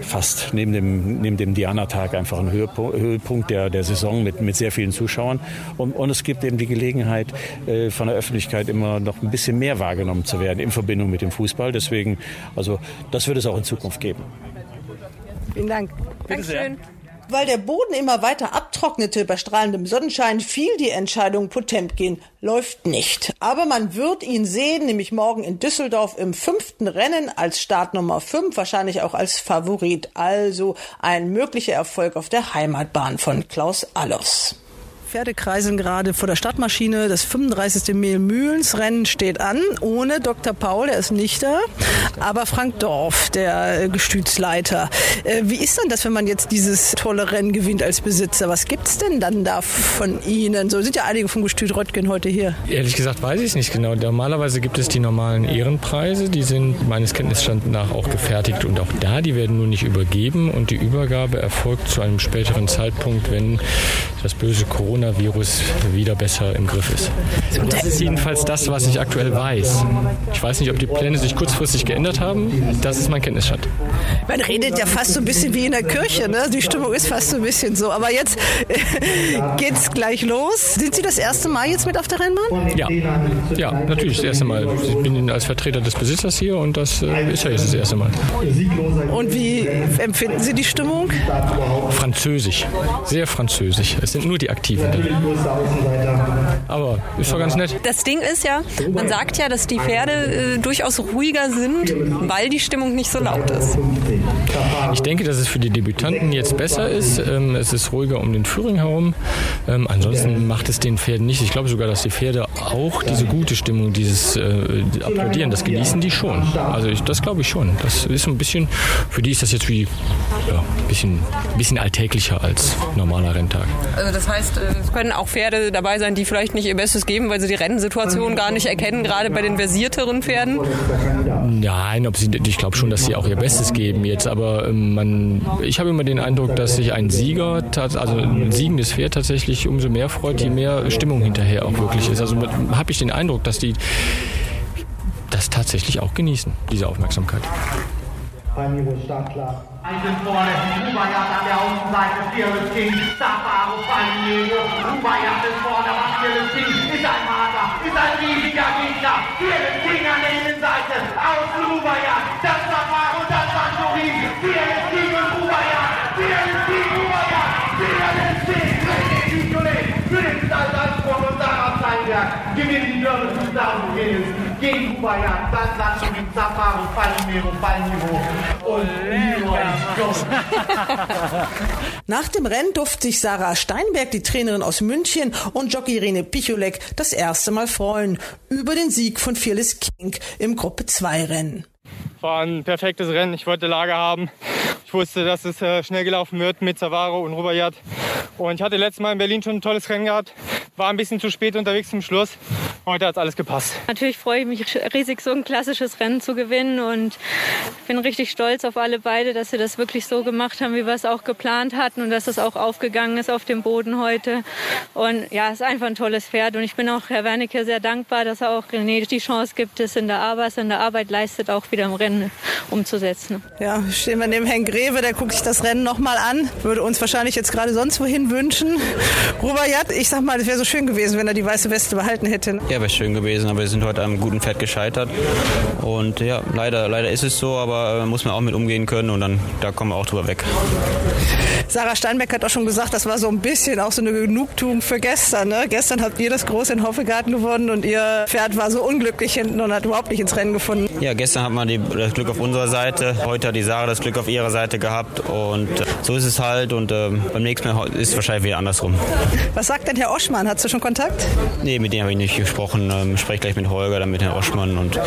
fast neben dem, neben dem Diana-Tag einfach ein Höhepunkt der, der Saison mit, mit sehr vielen Zuschauern. Und, und es gibt eben die Gelegenheit, äh, von der Öffentlichkeit immer noch ein bisschen mehr wahrgenommen zu werden in Verbindung mit dem Fußball. Deswegen, also das wird es auch in Zukunft geben. Vielen Dank. Dankeschön. Weil der Boden immer weiter abtrocknete bei strahlendem Sonnenschein, fiel die Entscheidung, Potemkin läuft nicht. Aber man wird ihn sehen, nämlich morgen in Düsseldorf im fünften Rennen als Startnummer 5, wahrscheinlich auch als Favorit. Also ein möglicher Erfolg auf der Heimatbahn von Klaus Allos. Pferde kreisen gerade vor der Stadtmaschine. Das 35. Mehlmühlensrennen steht an, ohne Dr. Paul, der ist nicht da, aber Frank Dorf, der Gestütsleiter. Äh, wie ist denn das, wenn man jetzt dieses tolle Rennen gewinnt als Besitzer? Was gibt's denn dann da von Ihnen? So sind ja einige vom Gestüt Röttgen heute hier. Ehrlich gesagt weiß ich es nicht genau. Normalerweise gibt es die normalen Ehrenpreise, die sind meines Kenntnisstands nach auch gefertigt und auch da, die werden nur nicht übergeben und die Übergabe erfolgt zu einem späteren Zeitpunkt, wenn das böse Corona Coronavirus wieder besser im Griff ist. Das ist jedenfalls das, was ich aktuell weiß. Ich weiß nicht, ob die Pläne sich kurzfristig geändert haben. Das ist mein Kenntnisstand. Man redet ja fast so ein bisschen wie in der Kirche. Ne? Die Stimmung ist fast so ein bisschen so. Aber jetzt geht's gleich los. Sind Sie das erste Mal jetzt mit auf der Rennbahn? Ja, ja natürlich das erste Mal. Ich bin als Vertreter des Besitzers hier und das äh, ist ja jetzt das erste Mal. Und wie empfinden Sie die Stimmung? Französisch, sehr französisch. Es sind nur die Aktiven. Dahinter. Aber ist doch ganz nett. Das Ding ist ja, man sagt ja, dass die Pferde äh, durchaus ruhiger sind, weil die Stimmung nicht so laut ist. Ich denke, dass es für die Debütanten jetzt besser ist. Ähm, es ist ruhiger um den Führing herum. Ähm, ansonsten macht es den Pferden nicht. Ich glaube sogar, dass die Pferde auch diese gute Stimmung, dieses äh, Applaudieren, das genießen die schon. Also ich, das glaube ich schon. Das ist so ein bisschen, für die ist das jetzt wie ja, ein bisschen, bisschen alltäglicher als normaler Renntag. Also das heißt, äh, es können auch Pferde dabei sein, die vielleicht nicht ihr Bestes geben, weil sie die Rennsituation gar nicht erkennen, gerade bei den versierteren Pferden. Nein, ob sie, ich glaube schon, dass sie auch ihr Bestes geben jetzt, aber ähm, man, ich habe immer den Eindruck, dass sich ein Sieger, also ein siegendes Pferd tatsächlich umso mehr freut, je mehr Stimmung hinterher auch wirklich ist. Also habe ich den Eindruck, dass die das tatsächlich auch genießen, diese Aufmerksamkeit. Palmiro startklar. Eisen vorne, Rubayat an der Außenseite, Fearless King, Safaro, Palmiro, Rubayat ist vorne, aber Fearless King ist ein harter, ist ein riesiger Gegner. Fearless King an der Innenseite, außen Rubayat, dann Safaro, dann Santorin, Fearless King und Rubayat, Fearless King, Rubayat, Fearless King, für den Salzsprung und Sarah Steinberg. Gewinnt die Dürre zusammen Kubayat, dann Santorin, Safaro, Palmiro, und Leroy Nach dem Rennen durfte sich Sarah Steinberg, die Trainerin aus München, und Jockey Irene Picholek das erste Mal freuen über den Sieg von Fearless King im Gruppe 2 Rennen. War ein perfektes Rennen. Ich wollte Lager haben. Ich wusste, dass es äh, schnell gelaufen wird mit Savaro und Rubayat. Und ich hatte letztes Mal in Berlin schon ein tolles Rennen gehabt. War ein bisschen zu spät unterwegs zum Schluss. Heute hat alles gepasst. Natürlich freue ich mich riesig, so ein klassisches Rennen zu gewinnen und bin richtig stolz auf alle beide, dass sie das wirklich so gemacht haben, wie wir es auch geplant hatten und dass es auch aufgegangen ist auf dem Boden heute. Und ja, es ist einfach ein tolles Pferd und ich bin auch Herr Wernicke sehr dankbar, dass er auch René die Chance gibt, es in der Arbeit, in der Arbeit leistet, auch wieder im Rennen umzusetzen. Ja, stehen wir neben Herrn Greve, der guckt sich das Rennen nochmal an, würde uns wahrscheinlich jetzt gerade sonst wohin wünschen. Rubayat, ich sag mal, es wäre so schön gewesen, wenn er die weiße Weste behalten hätte. Ja, wäre schön gewesen, aber wir sind heute am guten Pferd gescheitert. Und ja, leider, leider ist es so, aber äh, muss man auch mit umgehen können und dann da kommen wir auch drüber weg. Sarah Steinbeck hat auch schon gesagt, das war so ein bisschen auch so eine Genugtuung für gestern. Ne? Gestern habt ihr das Große in Hoffegarten gewonnen und ihr Pferd war so unglücklich hinten und hat überhaupt nicht ins Rennen gefunden. Ja, gestern hat man die, das Glück auf unserer Seite, heute hat die Sarah das Glück auf ihrer Seite gehabt und äh, so ist es halt und äh, beim nächsten Mal ist es wahrscheinlich wieder andersrum. Was sagt denn Herr Oschmann? Hast du schon Kontakt? Nee, mit dem habe ich nicht gesprochen. Ähm, spreche gleich mit Holger, dann mit Herrn Oschmann und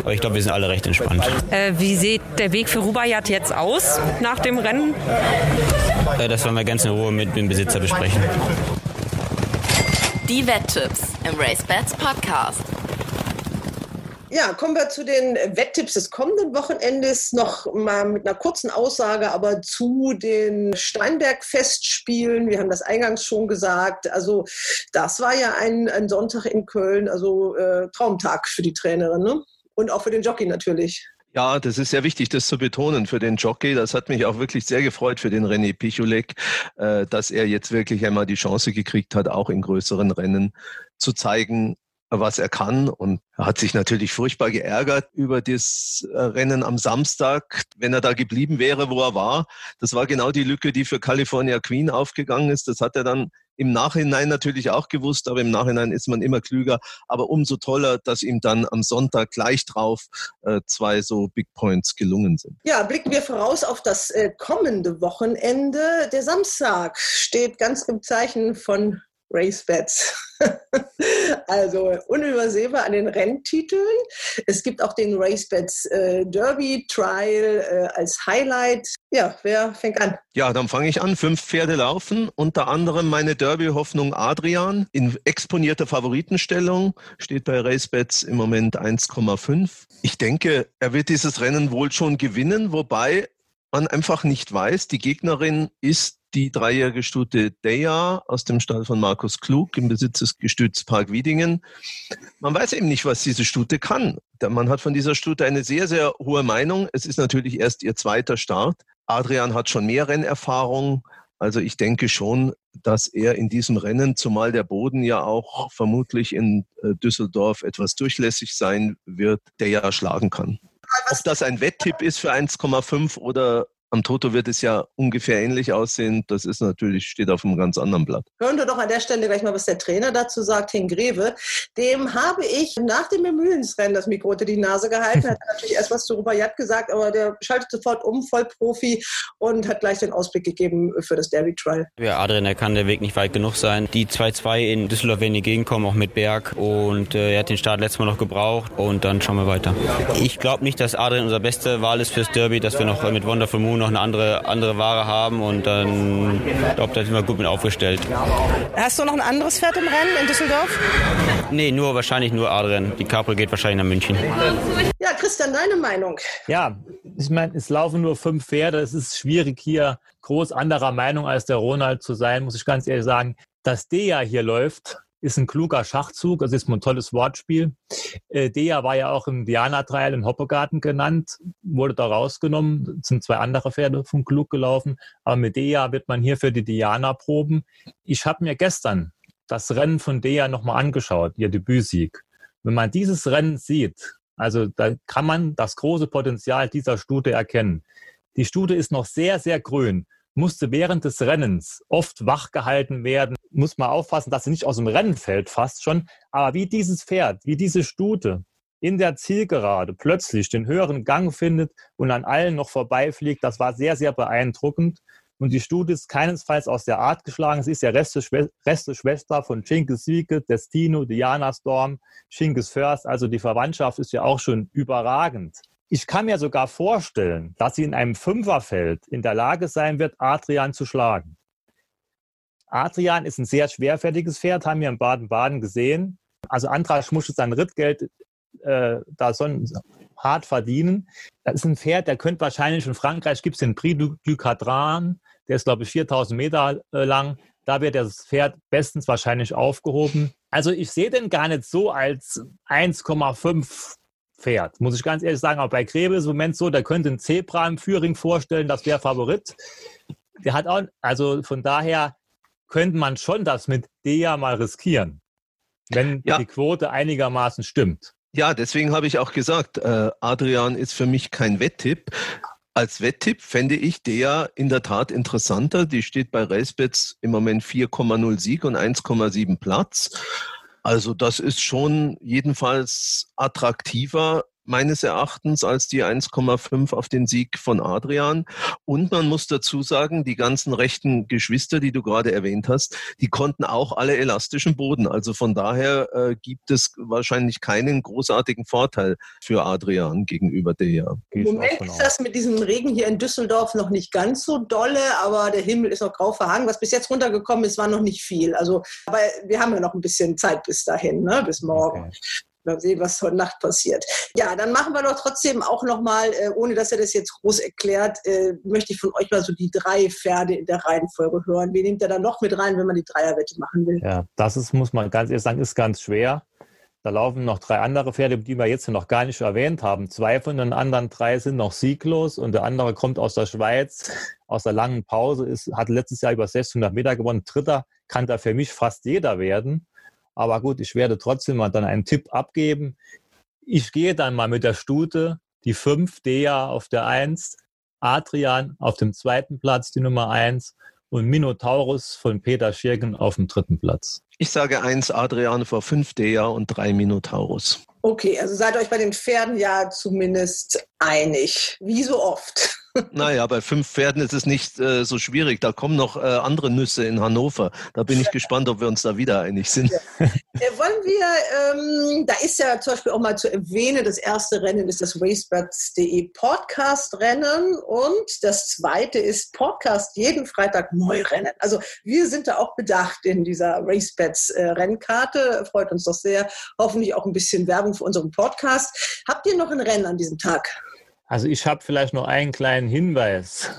aber ich glaube, wir sind alle recht entspannt. Äh, wie sieht der Weg für Rubayat jetzt aus nach dem Rennen? Äh, das werden wir ganz in Ruhe mit dem Besitzer besprechen. Die Wetttipps im RaceBets Podcast. Ja, kommen wir zu den Wetttipps des kommenden Wochenendes. Noch mal mit einer kurzen Aussage, aber zu den Steinberg-Festspielen. Wir haben das eingangs schon gesagt. Also, das war ja ein, ein Sonntag in Köln, also äh, Traumtag für die Trainerin ne? und auch für den Jockey natürlich. Ja, das ist sehr wichtig, das zu betonen für den Jockey. Das hat mich auch wirklich sehr gefreut für den René Pichulek, äh, dass er jetzt wirklich einmal die Chance gekriegt hat, auch in größeren Rennen zu zeigen, was er kann. Und er hat sich natürlich furchtbar geärgert über das äh, Rennen am Samstag, wenn er da geblieben wäre, wo er war. Das war genau die Lücke, die für California Queen aufgegangen ist. Das hat er dann im Nachhinein natürlich auch gewusst, aber im Nachhinein ist man immer klüger. Aber umso toller, dass ihm dann am Sonntag gleich drauf äh, zwei so Big Points gelungen sind. Ja, blicken wir voraus auf das äh, kommende Wochenende. Der Samstag steht ganz im Zeichen von Race Bets. also unübersehbar an den Renntiteln. Es gibt auch den Race Bets äh, Derby Trial äh, als Highlight. Ja, wer fängt an? Ja, dann fange ich an. Fünf Pferde laufen, unter anderem meine Derby-Hoffnung Adrian in exponierter Favoritenstellung, steht bei RaceBets im Moment 1,5. Ich denke, er wird dieses Rennen wohl schon gewinnen, wobei man einfach nicht weiß, die Gegnerin ist die dreijährige Stute Deja aus dem Stall von Markus Klug im Besitz des Gestüts Park Wiedingen. Man weiß eben nicht, was diese Stute kann. Man hat von dieser Stute eine sehr, sehr hohe Meinung. Es ist natürlich erst ihr zweiter Start. Adrian hat schon mehr Rennerfahrung. Also ich denke schon, dass er in diesem Rennen, zumal der Boden ja auch vermutlich in äh, Düsseldorf etwas durchlässig sein wird, der ja schlagen kann. Ob das ein Wetttipp ist für 1,5 oder Am Toto wird es ja ungefähr ähnlich aussehen. Das ist natürlich, steht auf einem ganz anderen Blatt. Hören wir doch an der Stelle gleich mal, was der Trainer dazu sagt, Greve. Dem habe ich nach dem Mühlensrennen das Mikro unter die Nase gehalten. Er hat natürlich erst was zu Rubayat gesagt, aber der schaltet sofort um, Vollprofi und hat gleich den Ausblick gegeben für das Derby Trial. Ja, Adrian, er kann der Weg nicht weit genug sein. Die 2-2 in Düsseldorf werden entgegenkommen, auch mit Berg. Und äh, er hat den Start letztes Mal noch gebraucht. Und dann schauen wir weiter. Ich glaube nicht, dass Adrian unser beste Wahl ist fürs Derby, dass wir noch mit Wonderful Moon noch eine andere, andere Ware haben. Und dann, glaube da sind wir gut mit aufgestellt. Hast du noch ein anderes Pferd im Rennen in Düsseldorf? Nee, nur wahrscheinlich nur Adrian. Die Capri geht wahrscheinlich nach München. Ja, Christian, deine Meinung? Ja, ich meine, es laufen nur fünf Pferde. Es ist schwierig, hier groß anderer Meinung als der Ronald zu sein, muss ich ganz ehrlich sagen. Dass der hier läuft, ist ein kluger Schachzug, das ist ein tolles Wortspiel. Äh, Dea war ja auch im Diana-Trial in Hoppegarten genannt, wurde da rausgenommen, sind zwei andere Pferde vom Klug gelaufen, aber mit Dea wird man hier für die Diana proben. Ich habe mir gestern das Rennen von Dea nochmal angeschaut, ihr Debütsieg. Wenn man dieses Rennen sieht, also da kann man das große Potenzial dieser Stute erkennen. Die Stute ist noch sehr, sehr grün, musste während des Rennens oft wach gehalten werden, muss man aufpassen, dass sie nicht aus dem Rennen fällt, fast schon. Aber wie dieses Pferd, wie diese Stute in der Zielgerade plötzlich den höheren Gang findet und an allen noch vorbeifliegt, das war sehr, sehr beeindruckend. Und die Stute ist keinesfalls aus der Art geschlagen. Sie ist ja Reste, Reste Schwester von Chinkes Wieke, Destino, Diana Storm, Chinkes First. Also die Verwandtschaft ist ja auch schon überragend. Ich kann mir sogar vorstellen, dass sie in einem Fünferfeld in der Lage sein wird, Adrian zu schlagen. Adrian ist ein sehr schwerfälliges Pferd, haben wir in Baden-Baden gesehen. Also Antrag Schmusch sein Rittgeld äh, da so hart verdienen. Das ist ein Pferd, der könnte wahrscheinlich in Frankreich gibt es den Prix du, du Cadran, der ist, glaube ich, 4000 Meter äh, lang. Da wird das Pferd bestens wahrscheinlich aufgehoben. Also ich sehe den gar nicht so als 1,5 Pferd, muss ich ganz ehrlich sagen. Aber bei Grebe ist im Moment so, der könnte ein Zebra im Führing vorstellen, das wäre Favorit. Der hat auch, also von daher könnte man schon das mit Dea mal riskieren, wenn ja. die Quote einigermaßen stimmt. Ja, deswegen habe ich auch gesagt, äh, Adrian ist für mich kein Wetttipp. Als Wetttipp fände ich der in der Tat interessanter. Die steht bei Racebets im Moment 4,0 Sieg und 1,7 Platz. Also das ist schon jedenfalls attraktiver meines Erachtens als die 1,5 auf den Sieg von Adrian. Und man muss dazu sagen, die ganzen rechten Geschwister, die du gerade erwähnt hast, die konnten auch alle elastischen Boden. Also von daher äh, gibt es wahrscheinlich keinen großartigen Vorteil für Adrian gegenüber der. Im Moment ist das mit diesem Regen hier in Düsseldorf noch nicht ganz so dolle, aber der Himmel ist noch grau verhangen. Was bis jetzt runtergekommen ist, war noch nicht viel. Also, aber wir haben ja noch ein bisschen Zeit bis dahin, ne? bis morgen. Okay. Mal sehen, was heute Nacht passiert. Ja, dann machen wir doch trotzdem auch nochmal, äh, ohne dass er das jetzt groß erklärt, äh, möchte ich von euch mal so die drei Pferde in der Reihenfolge hören. Wie nehmt ihr da noch mit rein, wenn man die Dreierwette machen will? Ja, das ist, muss man ganz ehrlich sagen, ist ganz schwer. Da laufen noch drei andere Pferde, die wir jetzt noch gar nicht erwähnt haben. Zwei von den anderen drei sind noch sieglos und der andere kommt aus der Schweiz, aus der langen Pause, ist, hat letztes Jahr über 600 Meter gewonnen. Dritter kann da für mich fast jeder werden. Aber gut, ich werde trotzdem mal dann einen Tipp abgeben. Ich gehe dann mal mit der Stute, die 5, Dea auf der 1, Adrian auf dem zweiten Platz, die Nummer 1 und Minotaurus von Peter Schirgen auf dem dritten Platz. Ich sage 1 Adrian vor 5 Dea und 3 Minotaurus. Okay, also seid euch bei den Pferden ja zumindest einig. Wie so oft. Naja, bei fünf Pferden ist es nicht äh, so schwierig. Da kommen noch äh, andere Nüsse in Hannover. Da bin ich gespannt, ob wir uns da wieder einig sind. Ja. Äh, wollen wir, ähm, da ist ja zum Beispiel auch mal zu erwähnen, das erste Rennen ist das racebats.de Podcast-Rennen und das zweite ist Podcast jeden Freitag Neurennen. Also wir sind da auch bedacht in dieser Racebats-Rennkarte. Freut uns doch sehr. Hoffentlich auch ein bisschen Werbung für unseren Podcast. Habt ihr noch ein Rennen an diesem Tag? Also ich habe vielleicht noch einen kleinen Hinweis.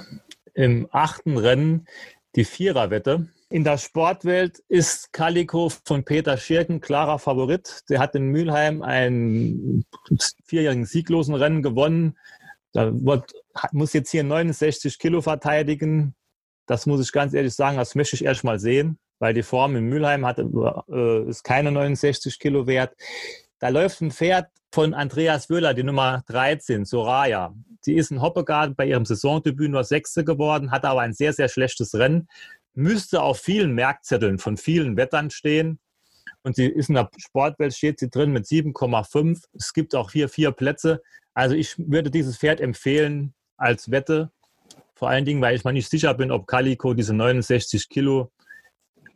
Im achten Rennen die Viererwette. In der Sportwelt ist Calico von Peter Schirken klarer Favorit. Der hat in Mülheim einen vierjährigen sieglosen Rennen gewonnen. Da muss jetzt hier 69 Kilo verteidigen. Das muss ich ganz ehrlich sagen, das möchte ich erst mal sehen, weil die Form in Mülheim hat, äh, ist keine 69 Kilo wert. Da läuft ein Pferd von Andreas Wöhler, die Nummer 13, Soraya. Die ist in Hoppegarten bei ihrem Saisondebüt nur Sechste geworden, hatte aber ein sehr, sehr schlechtes Rennen. Müsste auf vielen Merkzetteln von vielen Wettern stehen. Und sie ist in der Sportwelt, steht sie drin mit 7,5. Es gibt auch hier vier Plätze. Also ich würde dieses Pferd empfehlen als Wette. Vor allen Dingen, weil ich mal nicht sicher bin, ob Calico diese 69 Kilo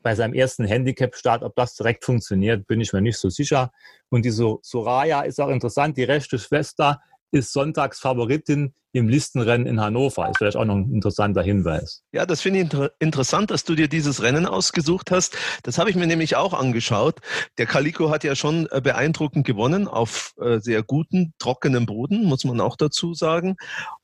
bei seinem ersten Handicap-Start, ob das direkt funktioniert, bin ich mir nicht so sicher. Und diese Soraya ist auch interessant. Die rechte Schwester ist Sonntagsfavoritin im Listenrennen in Hannover. Ist vielleicht auch noch ein interessanter Hinweis. Ja, das finde ich inter interessant, dass du dir dieses Rennen ausgesucht hast. Das habe ich mir nämlich auch angeschaut. Der Calico hat ja schon äh, beeindruckend gewonnen auf äh, sehr guten, trockenem Boden, muss man auch dazu sagen.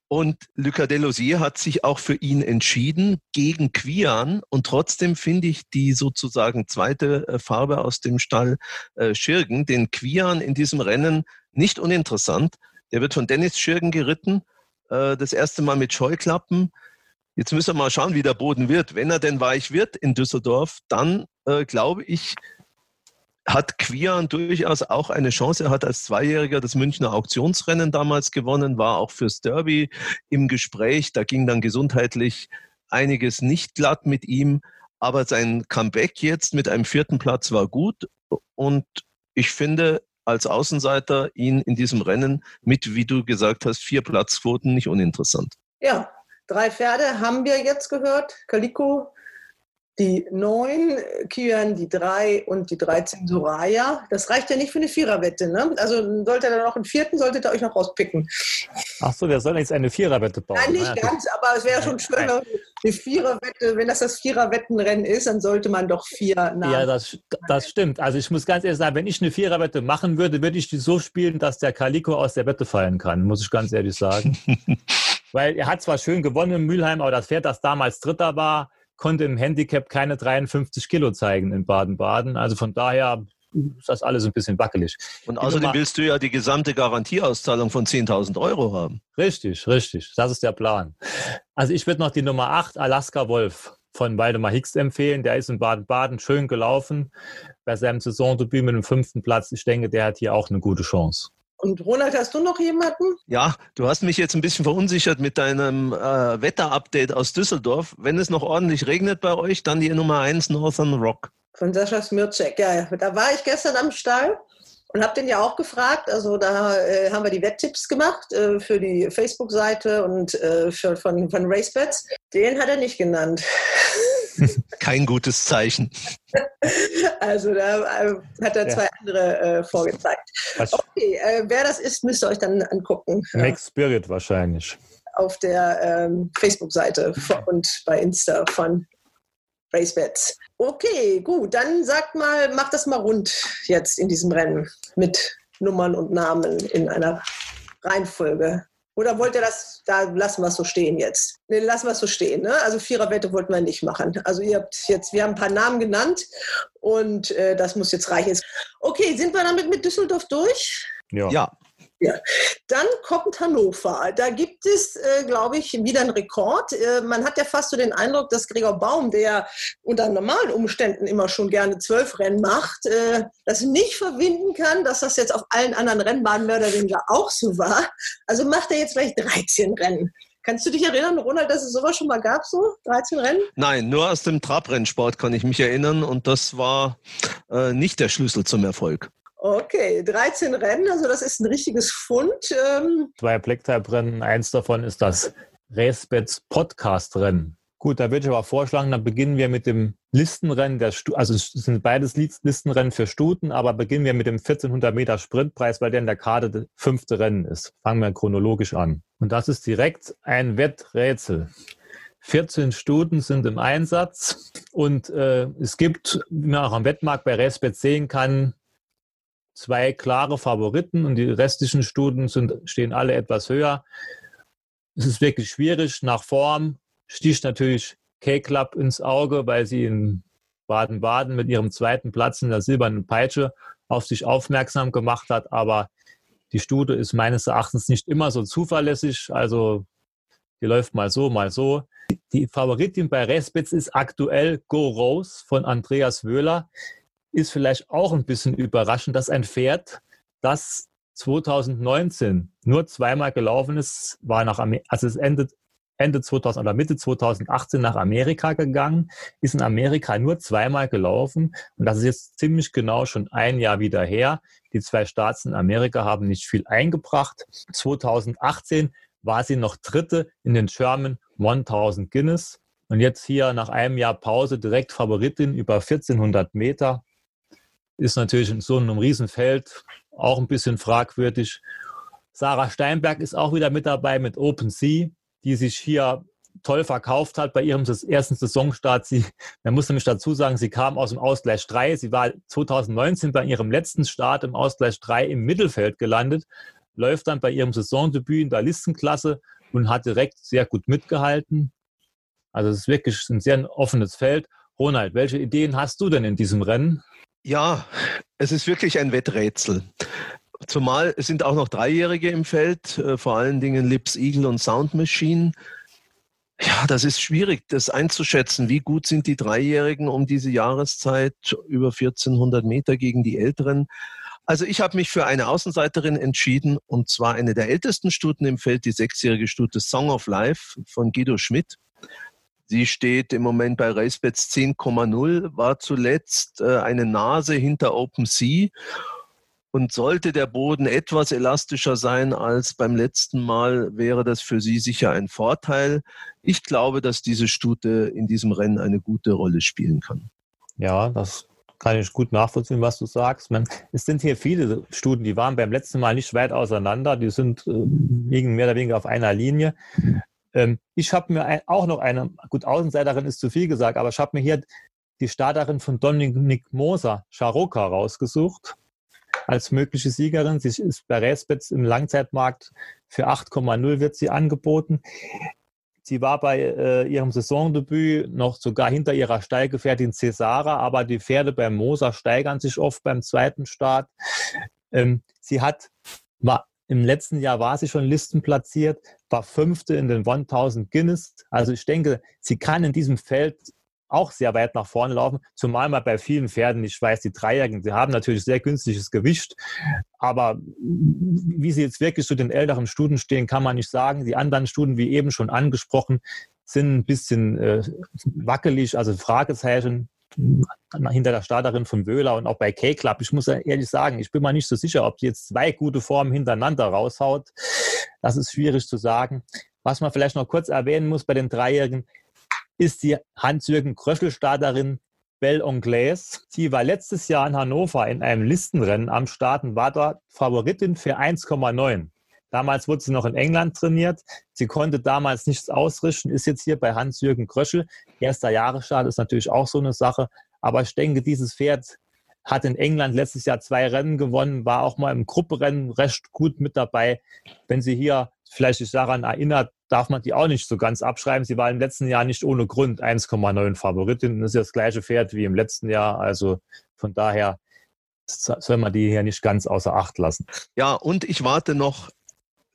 Und Lucas Delosier hat sich auch für ihn entschieden gegen Quian. Und trotzdem finde ich die sozusagen zweite äh, Farbe aus dem Stall äh, Schirgen, den Quian in diesem Rennen nicht uninteressant. Der wird von Dennis Schirgen geritten, äh, das erste Mal mit Scheuklappen. Jetzt müssen wir mal schauen, wie der Boden wird. Wenn er denn weich wird in Düsseldorf, dann äh, glaube ich, hat Quian durchaus auch eine Chance. Er hat als Zweijähriger das Münchner Auktionsrennen damals gewonnen, war auch fürs Derby im Gespräch. Da ging dann gesundheitlich einiges nicht glatt mit ihm. Aber sein Comeback jetzt mit einem vierten Platz war gut. Und ich finde, als Außenseiter ihn in diesem Rennen mit, wie du gesagt hast, vier Platzquoten nicht uninteressant. Ja, drei Pferde haben wir jetzt gehört. Calico, die 9, Kian die 3 und die 13 Soraya. Das reicht ja nicht für eine Viererwette. Ne? Also sollte er noch einen vierten, solltet ihr euch noch rauspicken. Ach so, wir sollen jetzt eine Viererwette bauen. Nein, nicht naja, ganz, aber es wäre schon schön, wenn eine Viererwette, wenn das das Viererwettenrennen ist, dann sollte man doch vier Namen. Ja, das, das stimmt. Also ich muss ganz ehrlich sagen, wenn ich eine Viererwette machen würde, würde ich die so spielen, dass der Calico aus der Wette fallen kann, muss ich ganz ehrlich sagen. Weil er hat zwar schön gewonnen in Mülheim, aber das Pferd, das damals Dritter war, konnte im Handicap keine 53 Kilo zeigen in Baden-Baden. Also von daher ist das alles ein bisschen wackelig. Und außerdem willst du ja die gesamte Garantieauszahlung von 10.000 Euro haben. Richtig, richtig. Das ist der Plan. Also ich würde noch die Nummer 8, Alaska Wolf von Waldemar Hicks empfehlen. Der ist in Baden-Baden schön gelaufen bei seinem Saisondebüt mit dem fünften Platz. Ich denke, der hat hier auch eine gute Chance. Und Ronald, hast du noch jemanden? Ja, du hast mich jetzt ein bisschen verunsichert mit deinem äh, Wetterupdate aus Düsseldorf. Wenn es noch ordentlich regnet bei euch, dann die Nummer 1 Northern Rock. Von Sascha Smircek, ja, da war ich gestern am Stall und habe den ja auch gefragt. Also da äh, haben wir die Wetttipps gemacht äh, für die Facebook-Seite und äh, für, von, von RaceBets. Den hat er nicht genannt. Kein gutes Zeichen. Also da äh, hat er zwei ja. andere äh, vorgezeigt. Was? Okay, äh, wer das ist, müsst ihr euch dann angucken. Max Spirit wahrscheinlich. Auf der ähm, Facebook-Seite und bei Insta von RaceBets. Okay, gut, dann sagt mal, macht das mal rund jetzt in diesem Rennen mit Nummern und Namen in einer Reihenfolge. Oder wollt ihr das, da lassen wir es so stehen jetzt? Ne, lassen wir es so stehen. Ne? Also Viererwette wollten wir nicht machen. Also ihr habt jetzt, wir haben ein paar Namen genannt und äh, das muss jetzt reichen. Okay, sind wir damit mit Düsseldorf durch? Ja. ja. Ja. Dann kommt Hannover. Da gibt es, äh, glaube ich, wieder einen Rekord. Äh, man hat ja fast so den Eindruck, dass Gregor Baum, der unter normalen Umständen immer schon gerne zwölf Rennen macht, äh, das nicht verwinden kann, dass das jetzt auf allen anderen Rennbahnen mehr oder weniger auch so war. Also macht er jetzt gleich 13 Rennen. Kannst du dich erinnern, Ronald, dass es sowas schon mal gab, so 13 Rennen? Nein, nur aus dem Trabrennsport kann ich mich erinnern und das war äh, nicht der Schlüssel zum Erfolg. Okay, 13 Rennen, also das ist ein richtiges Fund. Ähm Zwei Blacktype-Rennen, eins davon ist das Racebets Podcast-Rennen. Gut, da würde ich aber vorschlagen, dann beginnen wir mit dem Listenrennen der also es sind beides Listenrennen für Stuten, aber beginnen wir mit dem 1400 Meter Sprintpreis, weil der in der Karte das fünfte Rennen ist. Fangen wir chronologisch an. Und das ist direkt ein Wetträtsel. 14 Stuten sind im Einsatz und äh, es gibt, wie man auch am Wettmarkt bei Racebet sehen kann, zwei klare Favoriten und die restlichen Stuten sind, stehen alle etwas höher. Es ist wirklich schwierig. Nach Form sticht natürlich K-Club ins Auge, weil sie in Baden-Baden mit ihrem zweiten Platz in der silbernen Peitsche auf sich aufmerksam gemacht hat. Aber die Stute ist meines Erachtens nicht immer so zuverlässig. Also die läuft mal so, mal so. Die Favoritin bei Respitz ist aktuell Go Rose von Andreas Wöhler ist vielleicht auch ein bisschen überraschend, dass ein Pferd, das 2019 nur zweimal gelaufen ist, war nach Amer also es endet Ende 2000 oder Mitte 2018 nach Amerika gegangen, ist in Amerika nur zweimal gelaufen und das ist jetzt ziemlich genau schon ein Jahr wieder her. Die zwei Staats in Amerika haben nicht viel eingebracht. 2018 war sie noch Dritte in den German 1000 Guinness und jetzt hier nach einem Jahr Pause direkt Favoritin über 1400 Meter. Ist natürlich in so einem Riesenfeld auch ein bisschen fragwürdig. Sarah Steinberg ist auch wieder mit dabei mit Open Sea die sich hier toll verkauft hat bei ihrem ersten Saisonstart. Sie, man muss nämlich dazu sagen, sie kam aus dem Ausgleich 3. Sie war 2019 bei ihrem letzten Start im Ausgleich 3 im Mittelfeld gelandet, läuft dann bei ihrem Saisondebüt in der Listenklasse und hat direkt sehr gut mitgehalten. Also es ist wirklich ein sehr offenes Feld. Ronald, welche Ideen hast du denn in diesem Rennen? Ja, es ist wirklich ein Wetträtsel. Zumal es sind auch noch Dreijährige im Feld, äh, vor allen Dingen Lips Eagle und Sound Machine. Ja, das ist schwierig, das einzuschätzen. Wie gut sind die Dreijährigen um diese Jahreszeit über 1400 Meter gegen die Älteren? Also ich habe mich für eine Außenseiterin entschieden und zwar eine der ältesten Stuten im Feld, die sechsjährige Stute Song of Life von Guido Schmidt. Sie steht im Moment bei Racebets 10,0, war zuletzt äh, eine Nase hinter Open Sea und sollte der Boden etwas elastischer sein als beim letzten Mal, wäre das für Sie sicher ein Vorteil. Ich glaube, dass diese Stute in diesem Rennen eine gute Rolle spielen kann. Ja, das kann ich gut nachvollziehen, was du sagst. Man, es sind hier viele Stuten, die waren beim letzten Mal nicht weit auseinander. Die sind äh, liegen mehr oder weniger auf einer Linie. Ähm, ich habe mir ein, auch noch eine, gut, Außenseiterin ist zu viel gesagt, aber ich habe mir hier die Starterin von Dominik Moser, Charoka, rausgesucht als mögliche Siegerin. Sie ist bei Racebets im Langzeitmarkt für 8,0 wird sie angeboten. Sie war bei äh, ihrem Saisondebüt noch sogar hinter ihrer Stallgefährtin Cesara, aber die Pferde beim Moser steigern sich oft beim zweiten Start. Ähm, sie hat, im letzten Jahr war sie schon listenplatziert, war Fünfte in den 1000 Guinness. Also ich denke, sie kann in diesem Feld auch sehr weit nach vorne laufen, zumal man bei vielen Pferden, ich weiß, die Dreijährigen, sie haben natürlich sehr günstiges Gewicht, aber wie sie jetzt wirklich zu den älteren Studen stehen, kann man nicht sagen. Die anderen Studen, wie eben schon angesprochen, sind ein bisschen äh, wackelig, also Fragezeichen hinter der Starterin von Wöhler und auch bei K-Club. Ich muss ehrlich sagen, ich bin mir nicht so sicher, ob sie jetzt zwei gute Formen hintereinander raushaut. Das ist schwierig zu sagen. Was man vielleicht noch kurz erwähnen muss bei den Dreijährigen, ist die Hans-Jürgen Kröschel-Starterin Belle Anglaise. Sie war letztes Jahr in Hannover in einem Listenrennen am Start und war dort Favoritin für 1,9. Damals wurde sie noch in England trainiert. Sie konnte damals nichts ausrichten, ist jetzt hier bei Hans-Jürgen Kröschel. Erster Jahresstart ist natürlich auch so eine Sache. Aber ich denke, dieses Pferd hat in England letztes Jahr zwei Rennen gewonnen, war auch mal im Grupperennen recht gut mit dabei. Wenn sie hier vielleicht sich daran erinnert, darf man die auch nicht so ganz abschreiben. Sie war im letzten Jahr nicht ohne Grund 1,9 Favoritin. Das ist ja das gleiche Pferd wie im letzten Jahr. Also von daher soll man die hier nicht ganz außer Acht lassen. Ja, und ich warte noch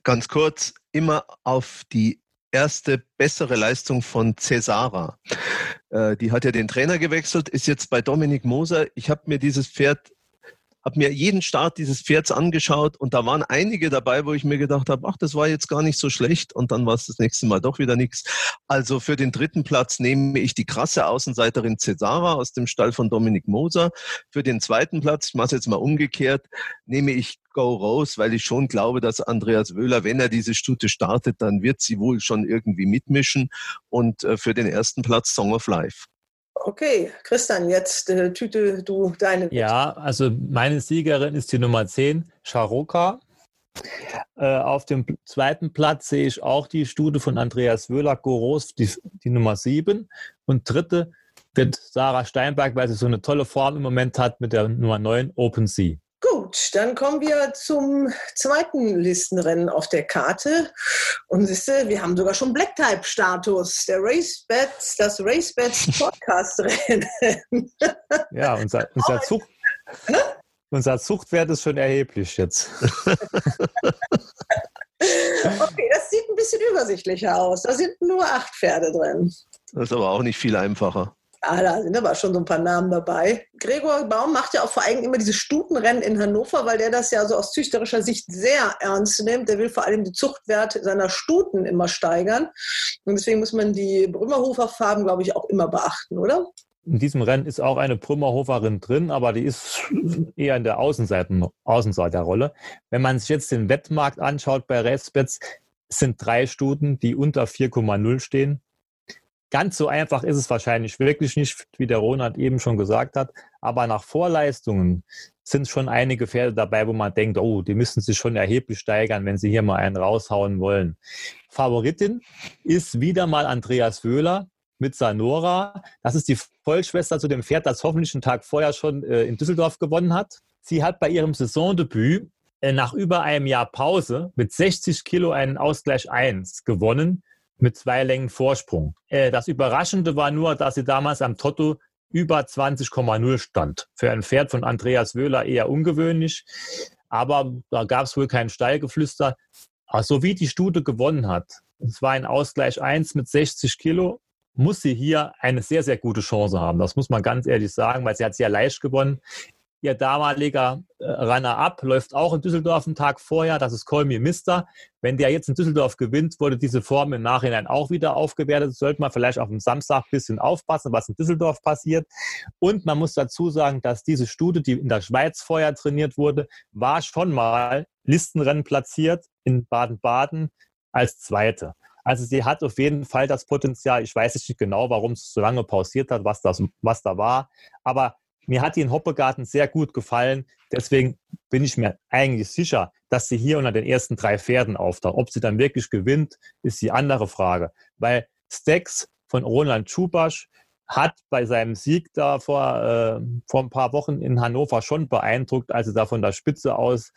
ganz kurz immer auf die erste bessere Leistung von Cesara. Äh, die hat ja den Trainer gewechselt, ist jetzt bei Dominik Moser. Ich habe mir dieses Pferd habe mir jeden Start dieses Pferds angeschaut und da waren einige dabei, wo ich mir gedacht habe, ach, das war jetzt gar nicht so schlecht und dann war es das nächste Mal doch wieder nichts. Also für den dritten Platz nehme ich die krasse Außenseiterin Cesara aus dem Stall von Dominik Moser. Für den zweiten Platz, ich mache es jetzt mal umgekehrt, nehme ich Go Rose, weil ich schon glaube, dass Andreas Wöhler, wenn er diese Stute startet, dann wird sie wohl schon irgendwie mitmischen und äh, für den ersten Platz Song of Life. Okay, Christian, jetzt äh, tüte du deine. Ja, also meine Siegerin ist die Nummer 10, Charoka. Äh, auf dem zweiten Platz sehe ich auch die Stute von Andreas Wöhler, Goros, die, die Nummer 7. Und dritte wird Sarah Steinberg, weil sie so eine tolle Form im Moment hat mit der Nummer 9, Open Sea. Gut, dann kommen wir zum zweiten Listenrennen auf der Karte. Und siehste, wir haben sogar schon Black-Type-Status. Der Racebets, das Racebets Podcast-Rennen. Ja, unser, unser, Zucht, unser Zuchtwert ist schon erheblich jetzt. Okay, das sieht ein bisschen übersichtlicher aus. Da sind nur acht Pferde drin. Das ist aber auch nicht viel einfacher. Ah, da sind aber schon so ein paar Namen dabei. Gregor Baum macht ja auch vor allem immer diese Stutenrennen in Hannover, weil der das ja so aus züchterischer Sicht sehr ernst nimmt. Der will vor allem die Zuchtwerte seiner Stuten immer steigern. Und deswegen muss man die Brümmerhofer Farben, glaube ich, auch immer beachten, oder? In diesem Rennen ist auch eine Brümmerhoferin drin, aber die ist eher in der Außenseiten, Außenseiterrolle. Wenn man sich jetzt den Wettmarkt anschaut bei Racebets, sind drei Stuten, die unter 4,0 stehen. Ganz so einfach ist es wahrscheinlich wirklich nicht, wie der Ronald eben schon gesagt hat. Aber nach Vorleistungen sind schon einige Pferde dabei, wo man denkt, oh, die müssen sich schon erheblich steigern, wenn sie hier mal einen raushauen wollen. Favoritin ist wieder mal Andreas Wöhler mit Sanora. Das ist die Vollschwester zu dem Pferd, das hoffentlich einen Tag vorher schon äh, in Düsseldorf gewonnen hat. Sie hat bei ihrem Saisondebüt äh, nach über einem Jahr Pause mit 60 Kilo einen Ausgleich 1 gewonnen mit zwei Längen Vorsprung. Äh, das Überraschende war nur, dass sie damals am Totto über 20,0 stand. Für ein Pferd von Andreas Wöhler eher ungewöhnlich, aber da gab es wohl kein Stallgeflüster. Also so wie die Stute gewonnen hat, es war ein Ausgleich 1 mit 60 Kilo, muss sie hier eine sehr, sehr gute Chance haben. Das muss man ganz ehrlich sagen, weil sie hat sehr leicht gewonnen. Ihr damaliger äh, Runner-up läuft auch in Düsseldorf einen Tag vorher. Das ist Colmy Mister. Wenn der jetzt in Düsseldorf gewinnt, wurde diese Form im Nachhinein auch wieder aufgewertet. Sollte man vielleicht auf dem Samstag ein bisschen aufpassen, was in Düsseldorf passiert. Und man muss dazu sagen, dass diese Studie, die in der Schweiz vorher trainiert wurde, war schon mal Listenrennen platziert in Baden-Baden als Zweite. Also sie hat auf jeden Fall das Potenzial. Ich weiß nicht genau, warum es so lange pausiert hat, was, das, was da war. Aber mir hat die in Hoppegarten sehr gut gefallen. Deswegen bin ich mir eigentlich sicher, dass sie hier unter den ersten drei Pferden auftaucht. Ob sie dann wirklich gewinnt, ist die andere Frage. Weil Stax von Roland Schubasch hat bei seinem Sieg da vor, äh, vor ein paar Wochen in Hannover schon beeindruckt, als er da von der Spitze aus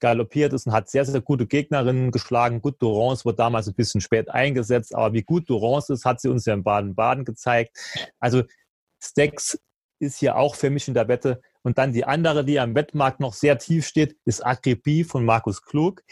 galoppiert ist und hat sehr, sehr gute Gegnerinnen geschlagen. Gut, Durance wurde damals ein bisschen spät eingesetzt, aber wie gut Durance ist, hat sie uns ja in Baden-Baden gezeigt. Also Stax ist hier auch für mich in der Wette. Und dann die andere, die am Wettmarkt noch sehr tief steht, ist Akribie von Markus Klug.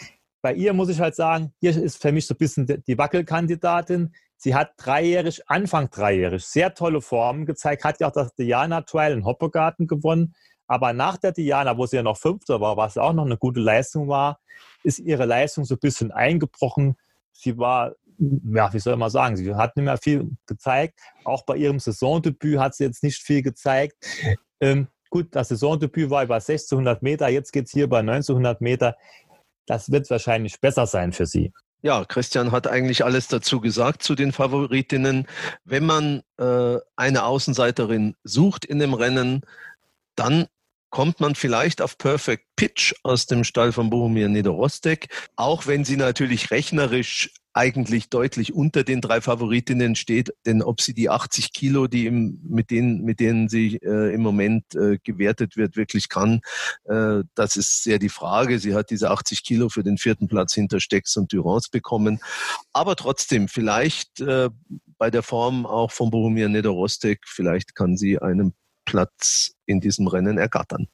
Bei ihr muss ich halt sagen, hier ist für mich so ein bisschen die Wackelkandidatin. Sie hat dreijährig, Anfang dreijährig, sehr tolle Formen gezeigt, hat ja auch das Diana Trial in Hoppegarten gewonnen. Aber nach der Diana, wo sie ja noch Fünfter war, was auch noch eine gute Leistung war, ist ihre Leistung so ein bisschen eingebrochen. Sie war ja, wie soll man sagen, sie hat nicht mehr viel gezeigt. Auch bei ihrem Saisondebüt hat sie jetzt nicht viel gezeigt. Ähm, gut, das Saisondebüt war über 1600 Meter, jetzt geht es hier bei 1900 Meter. Das wird wahrscheinlich besser sein für sie. Ja, Christian hat eigentlich alles dazu gesagt zu den Favoritinnen. Wenn man äh, eine Außenseiterin sucht in dem Rennen, dann kommt man vielleicht auf Perfect Pitch aus dem Stall von Bohumir Niederostek, auch wenn sie natürlich rechnerisch eigentlich deutlich unter den drei Favoritinnen steht, denn ob sie die 80 Kilo, die im, mit denen mit denen sie äh, im Moment äh, gewertet wird, wirklich kann, äh, das ist sehr die Frage. Sie hat diese 80 Kilo für den vierten Platz hinter Stecks und Durance bekommen, aber trotzdem vielleicht äh, bei der Form auch von Bohumir Nedorostek, vielleicht kann sie einen Platz in diesem Rennen ergattern.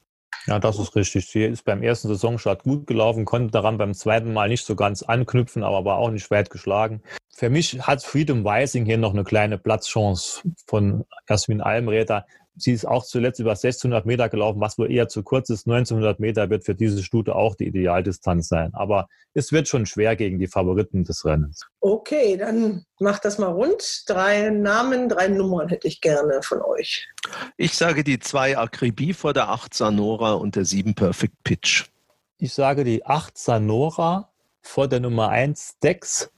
Ja, das ist richtig. Sie ist beim ersten Saisonstart gut gelaufen, konnte daran beim zweiten Mal nicht so ganz anknüpfen, aber war auch nicht weit geschlagen. Für mich hat Freedom Weising hier noch eine kleine Platzchance von Jasmin Almräder. Sie ist auch zuletzt über 1600 Meter gelaufen, was wohl eher zu kurz ist. 1900 Meter wird für diese Stute auch die Idealdistanz sein. Aber es wird schon schwer gegen die Favoriten des Rennens. Okay, dann macht das mal rund. Drei Namen, drei Nummern hätte ich gerne von euch. Ich sage die zwei Akribie vor der 8 Sanora und der 7 Perfect Pitch. Ich sage die 8 Sanora vor der Nummer 1 Dex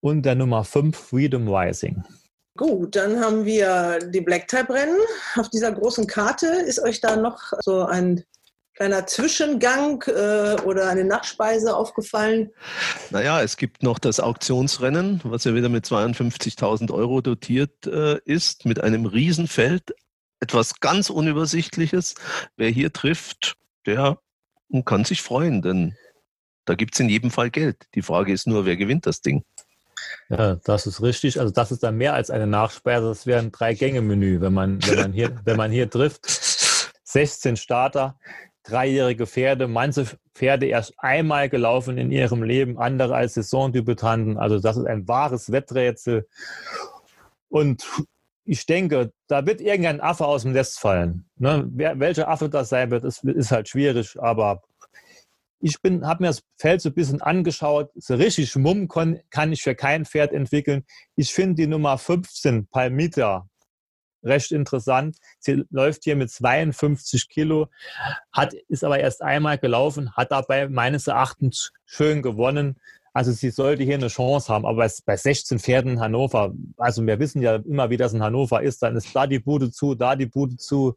und der Nummer 5 Freedom Rising. Gut, dann haben wir die Black-Type-Rennen. Auf dieser großen Karte ist euch da noch so ein kleiner Zwischengang äh, oder eine Nachspeise aufgefallen? Naja, es gibt noch das Auktionsrennen, was ja wieder mit 52.000 Euro dotiert äh, ist, mit einem Riesenfeld. Etwas ganz Unübersichtliches. Wer hier trifft, der kann sich freuen, denn da gibt es in jedem Fall Geld. Die Frage ist nur, wer gewinnt das Ding? Ja, das ist richtig. Also das ist dann mehr als eine Nachspeise. Das wäre ein Drei-Gänge-Menü, wenn man, wenn, man hier, wenn man hier trifft. 16 Starter, dreijährige Pferde, manche Pferde erst einmal gelaufen in ihrem Leben, andere als Saisondebütanten. Also das ist ein wahres Wetträtsel. Und ich denke, da wird irgendein Affe aus dem Nest fallen. Ne? Wer, welcher Affe das sein wird, ist, ist halt schwierig, aber ich habe mir das Feld so ein bisschen angeschaut. So richtig Mumm kann, kann ich für kein Pferd entwickeln. Ich finde die Nummer 15, Palmita, recht interessant. Sie läuft hier mit 52 Kilo, hat, ist aber erst einmal gelaufen, hat dabei meines Erachtens schön gewonnen. Also sie sollte hier eine Chance haben, aber bei 16 Pferden in Hannover, also wir wissen ja immer, wie das in Hannover ist, dann ist da die Bude zu, da die Bude zu.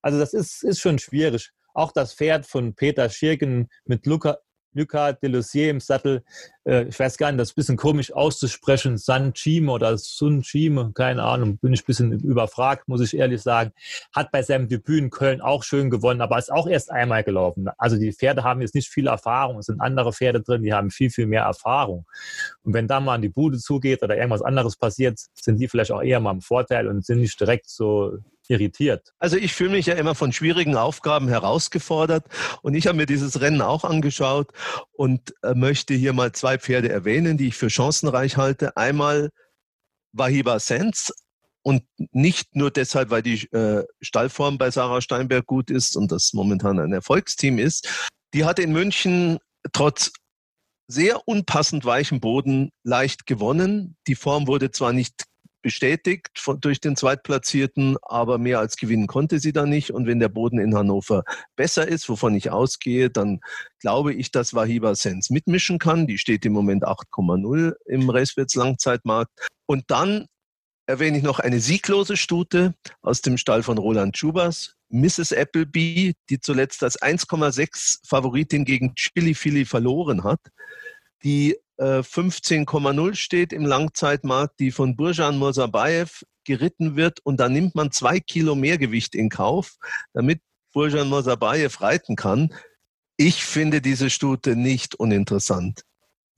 Also das ist, ist schon schwierig. Auch das Pferd von Peter Schirken mit Luca, Luca Delusier im Sattel, äh, ich weiß gar nicht, das ist ein bisschen komisch auszusprechen, San Chime oder Sun Chime, keine Ahnung, bin ich ein bisschen überfragt, muss ich ehrlich sagen. Hat bei seinem Debüt in Köln auch schön gewonnen, aber ist auch erst einmal gelaufen. Also die Pferde haben jetzt nicht viel Erfahrung, es sind andere Pferde drin, die haben viel, viel mehr Erfahrung. Und wenn da mal an die Bude zugeht oder irgendwas anderes passiert, sind die vielleicht auch eher mal im Vorteil und sind nicht direkt so irritiert? Also ich fühle mich ja immer von schwierigen Aufgaben herausgefordert und ich habe mir dieses Rennen auch angeschaut und äh, möchte hier mal zwei Pferde erwähnen, die ich für chancenreich halte. Einmal Wahiba Sense und nicht nur deshalb, weil die äh, Stallform bei Sarah Steinberg gut ist und das momentan ein Erfolgsteam ist. Die hat in München trotz sehr unpassend weichem Boden leicht gewonnen. Die Form wurde zwar nicht bestätigt von, durch den Zweitplatzierten, aber mehr als gewinnen konnte sie da nicht. Und wenn der Boden in Hannover besser ist, wovon ich ausgehe, dann glaube ich, dass Wahiba Sens mitmischen kann. Die steht im Moment 8,0 im Racewärts Langzeitmarkt. Und dann erwähne ich noch eine sieglose Stute aus dem Stall von Roland Schubas, Mrs. Appleby, die zuletzt als 1,6 Favoritin gegen Chili Philly verloren hat, die 15,0 äh, steht im Langzeitmarkt, die von Burjan Mosabayev geritten wird und da nimmt man zwei Kilo Mehrgewicht in Kauf, damit Burjan Mosabayev reiten kann. Ich finde diese Stute nicht uninteressant.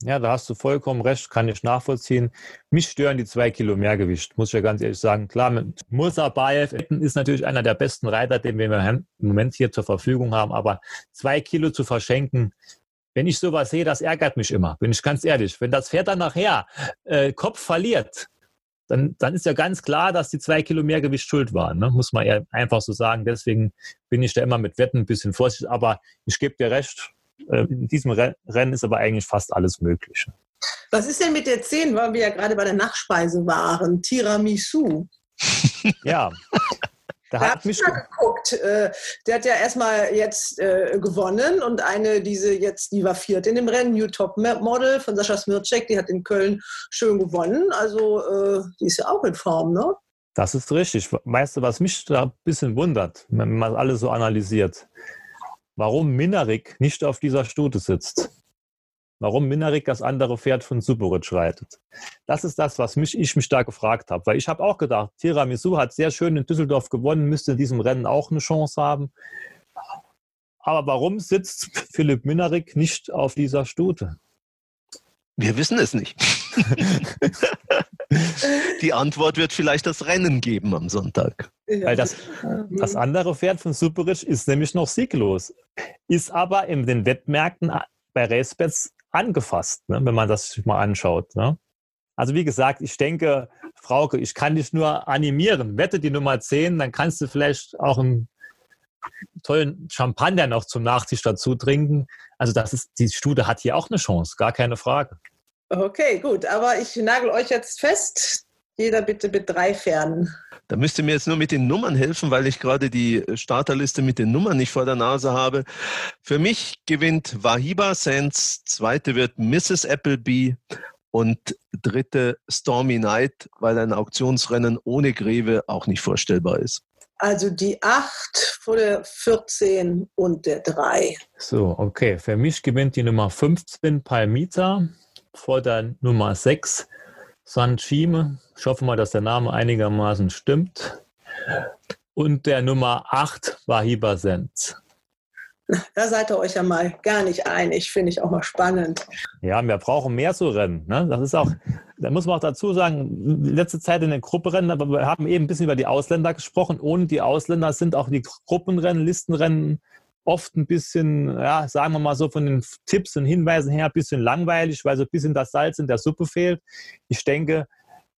Ja, da hast du vollkommen recht, kann ich nachvollziehen. Mich stören die zwei Kilo Mehrgewicht, muss ich ja ganz ehrlich sagen. Klar, mit Musabayev ist natürlich einer der besten Reiter, den wir im Moment hier zur Verfügung haben, aber zwei Kilo zu verschenken, wenn ich sowas sehe, das ärgert mich immer, bin ich ganz ehrlich. Wenn das Pferd dann nachher äh, Kopf verliert, dann, dann ist ja ganz klar, dass die zwei Kilo mehr Gewicht schuld waren, ne? muss man ja einfach so sagen. Deswegen bin ich da immer mit Wetten ein bisschen vorsichtig. Aber ich gebe dir recht, äh, in diesem Rennen ist aber eigentlich fast alles möglich. Was ist denn mit der 10, weil wir ja gerade bei der Nachspeise waren? Tiramisu. ja, da hat mich geguckt. Äh, der hat ja erstmal jetzt äh, gewonnen und eine, diese jetzt, die war viert in dem Rennen, New Top Model von Sascha Smircek, die hat in Köln schön gewonnen. Also äh, die ist ja auch in Form, ne? Das ist richtig. Weißt du, was mich da ein bisschen wundert, wenn man alles so analysiert? Warum Minarik nicht auf dieser Stute sitzt? Warum Minarik das andere Pferd von Superic reitet. Das ist das, was mich, ich mich da gefragt habe. Weil ich habe auch gedacht, Tiramisu hat sehr schön in Düsseldorf gewonnen, müsste in diesem Rennen auch eine Chance haben. Aber warum sitzt Philipp Minarik nicht auf dieser Stute? Wir wissen es nicht. Die Antwort wird vielleicht das Rennen geben am Sonntag. Weil das, das andere Pferd von Superic ist nämlich noch sieglos. Ist aber in den Wettmärkten bei Racebets angefasst, ne, wenn man das sich mal anschaut. Ne? Also wie gesagt, ich denke, Frauke, ich kann dich nur animieren. Wette die Nummer 10, dann kannst du vielleicht auch einen tollen Champagner noch zum Nachtisch dazu trinken. Also das ist, die Studie hat hier auch eine Chance, gar keine Frage. Okay, gut, aber ich nagel euch jetzt fest, jeder bitte mit drei Pferden. Da müsst ihr mir jetzt nur mit den Nummern helfen, weil ich gerade die Starterliste mit den Nummern nicht vor der Nase habe. Für mich gewinnt Wahiba Sands, zweite wird Mrs. Appleby und dritte Stormy Night, weil ein Auktionsrennen ohne Greve auch nicht vorstellbar ist. Also die 8 vor der 14 und der 3. So, okay. Für mich gewinnt die Nummer 15 Palmita vor der Nummer 6 Sanchime. Ich hoffe mal, dass der Name einigermaßen stimmt. Und der Nummer 8 war Hibersens. Da seid ihr euch ja mal gar nicht einig, finde ich auch mal spannend. Ja, wir brauchen mehr zu rennen. Ne? Das ist auch, da muss man auch dazu sagen, letzte Zeit in den Gruppenrennen, aber wir haben eben ein bisschen über die Ausländer gesprochen. Ohne die Ausländer sind auch die Gruppenrennen, Listenrennen oft ein bisschen, ja, sagen wir mal so von den Tipps und Hinweisen her, ein bisschen langweilig, weil so ein bisschen das Salz in der Suppe fehlt. Ich denke,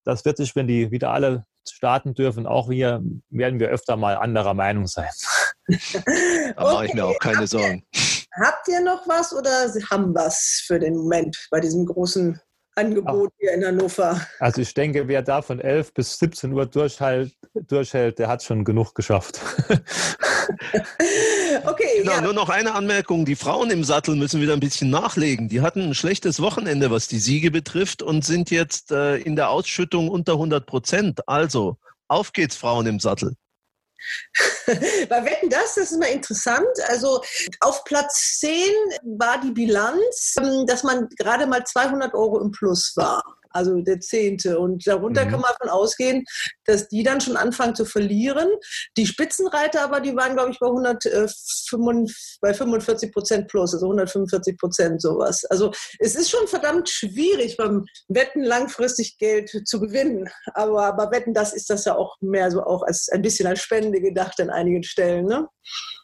das wird sich, wenn die wieder alle starten dürfen. Auch wir werden wir öfter mal anderer Meinung sein. da mache ich mir auch keine Sorgen. Habt ihr noch was oder haben was für den Moment bei diesem großen Angebot hier in Hannover? Also ich denke, wer da von 11 bis 17 Uhr durchhält, durchhält der hat schon genug geschafft. okay. Genau, ja. nur noch eine Anmerkung. Die Frauen im Sattel müssen wieder ein bisschen nachlegen. Die hatten ein schlechtes Wochenende, was die Siege betrifft und sind jetzt äh, in der Ausschüttung unter 100 Prozent. Also, auf geht's, Frauen im Sattel. Bei Wetten das, das ist mal interessant. Also auf Platz 10 war die Bilanz, ähm, dass man gerade mal 200 Euro im Plus war also der Zehnte. Und darunter mhm. kann man davon ausgehen, dass die dann schon anfangen zu verlieren. Die Spitzenreiter aber, die waren, glaube ich, bei, 100, äh, 45, bei 45 Prozent plus, also 145 Prozent sowas. Also es ist schon verdammt schwierig, beim Wetten langfristig Geld zu gewinnen. Aber, aber Wetten, das ist das ja auch mehr so auch als ein bisschen als Spende gedacht an einigen Stellen. Ne?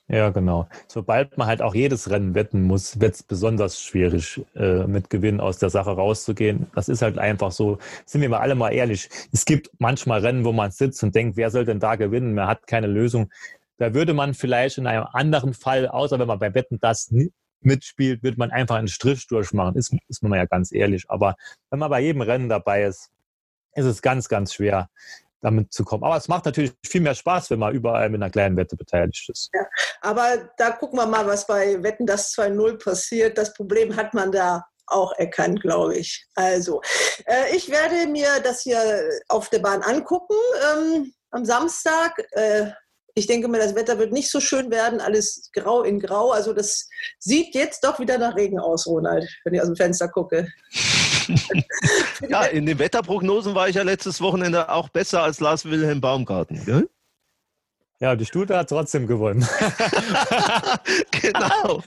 Ja, genau. Sobald man halt auch jedes Rennen wetten muss, wird es besonders schwierig, äh, mit Gewinn aus der Sache rauszugehen. Das ist halt einfach so. Sind wir mal alle mal ehrlich. Es gibt manchmal Rennen, wo man sitzt und denkt, wer soll denn da gewinnen? Man hat keine Lösung. Da würde man vielleicht in einem anderen Fall, außer wenn man bei Wetten das mitspielt, würde man einfach einen Strich durchmachen. Ist, ist man ja ganz ehrlich. Aber wenn man bei jedem Rennen dabei ist, ist es ganz, ganz schwer damit zu kommen. Aber es macht natürlich viel mehr Spaß, wenn man überall mit einer kleinen Wette beteiligt ist. Ja, aber da gucken wir mal, was bei Wetten das 2.0 passiert. Das Problem hat man da auch erkannt, glaube ich. Also, äh, ich werde mir das hier auf der Bahn angucken ähm, am Samstag. Äh, ich denke mir, das Wetter wird nicht so schön werden, alles grau in grau. Also das sieht jetzt doch wieder nach Regen aus, Ronald, wenn ich aus dem Fenster gucke. ja, in den Wetterprognosen war ich ja letztes Wochenende auch besser als Lars Wilhelm Baumgarten. Gell? Ja, die Stute hat trotzdem gewonnen. genau.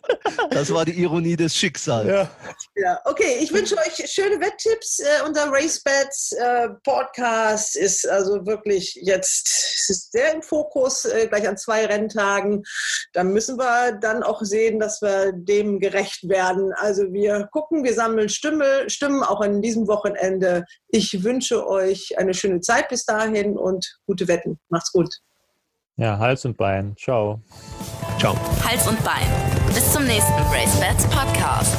Das war die Ironie des Schicksals. Ja, ja. okay. Ich wünsche euch schöne Wetttipps. Äh, unser RaceBets äh, Podcast ist also wirklich jetzt ist sehr im Fokus, äh, gleich an zwei Renntagen. Da müssen wir dann auch sehen, dass wir dem gerecht werden. Also wir gucken, wir sammeln Stimme, Stimmen auch an diesem Wochenende. Ich wünsche euch eine schöne Zeit bis dahin und gute Wetten. Macht's gut. Ja, Hals und Bein. Ciao. Ciao. Hals und Bein. Bis zum nächsten Race Bats Podcast.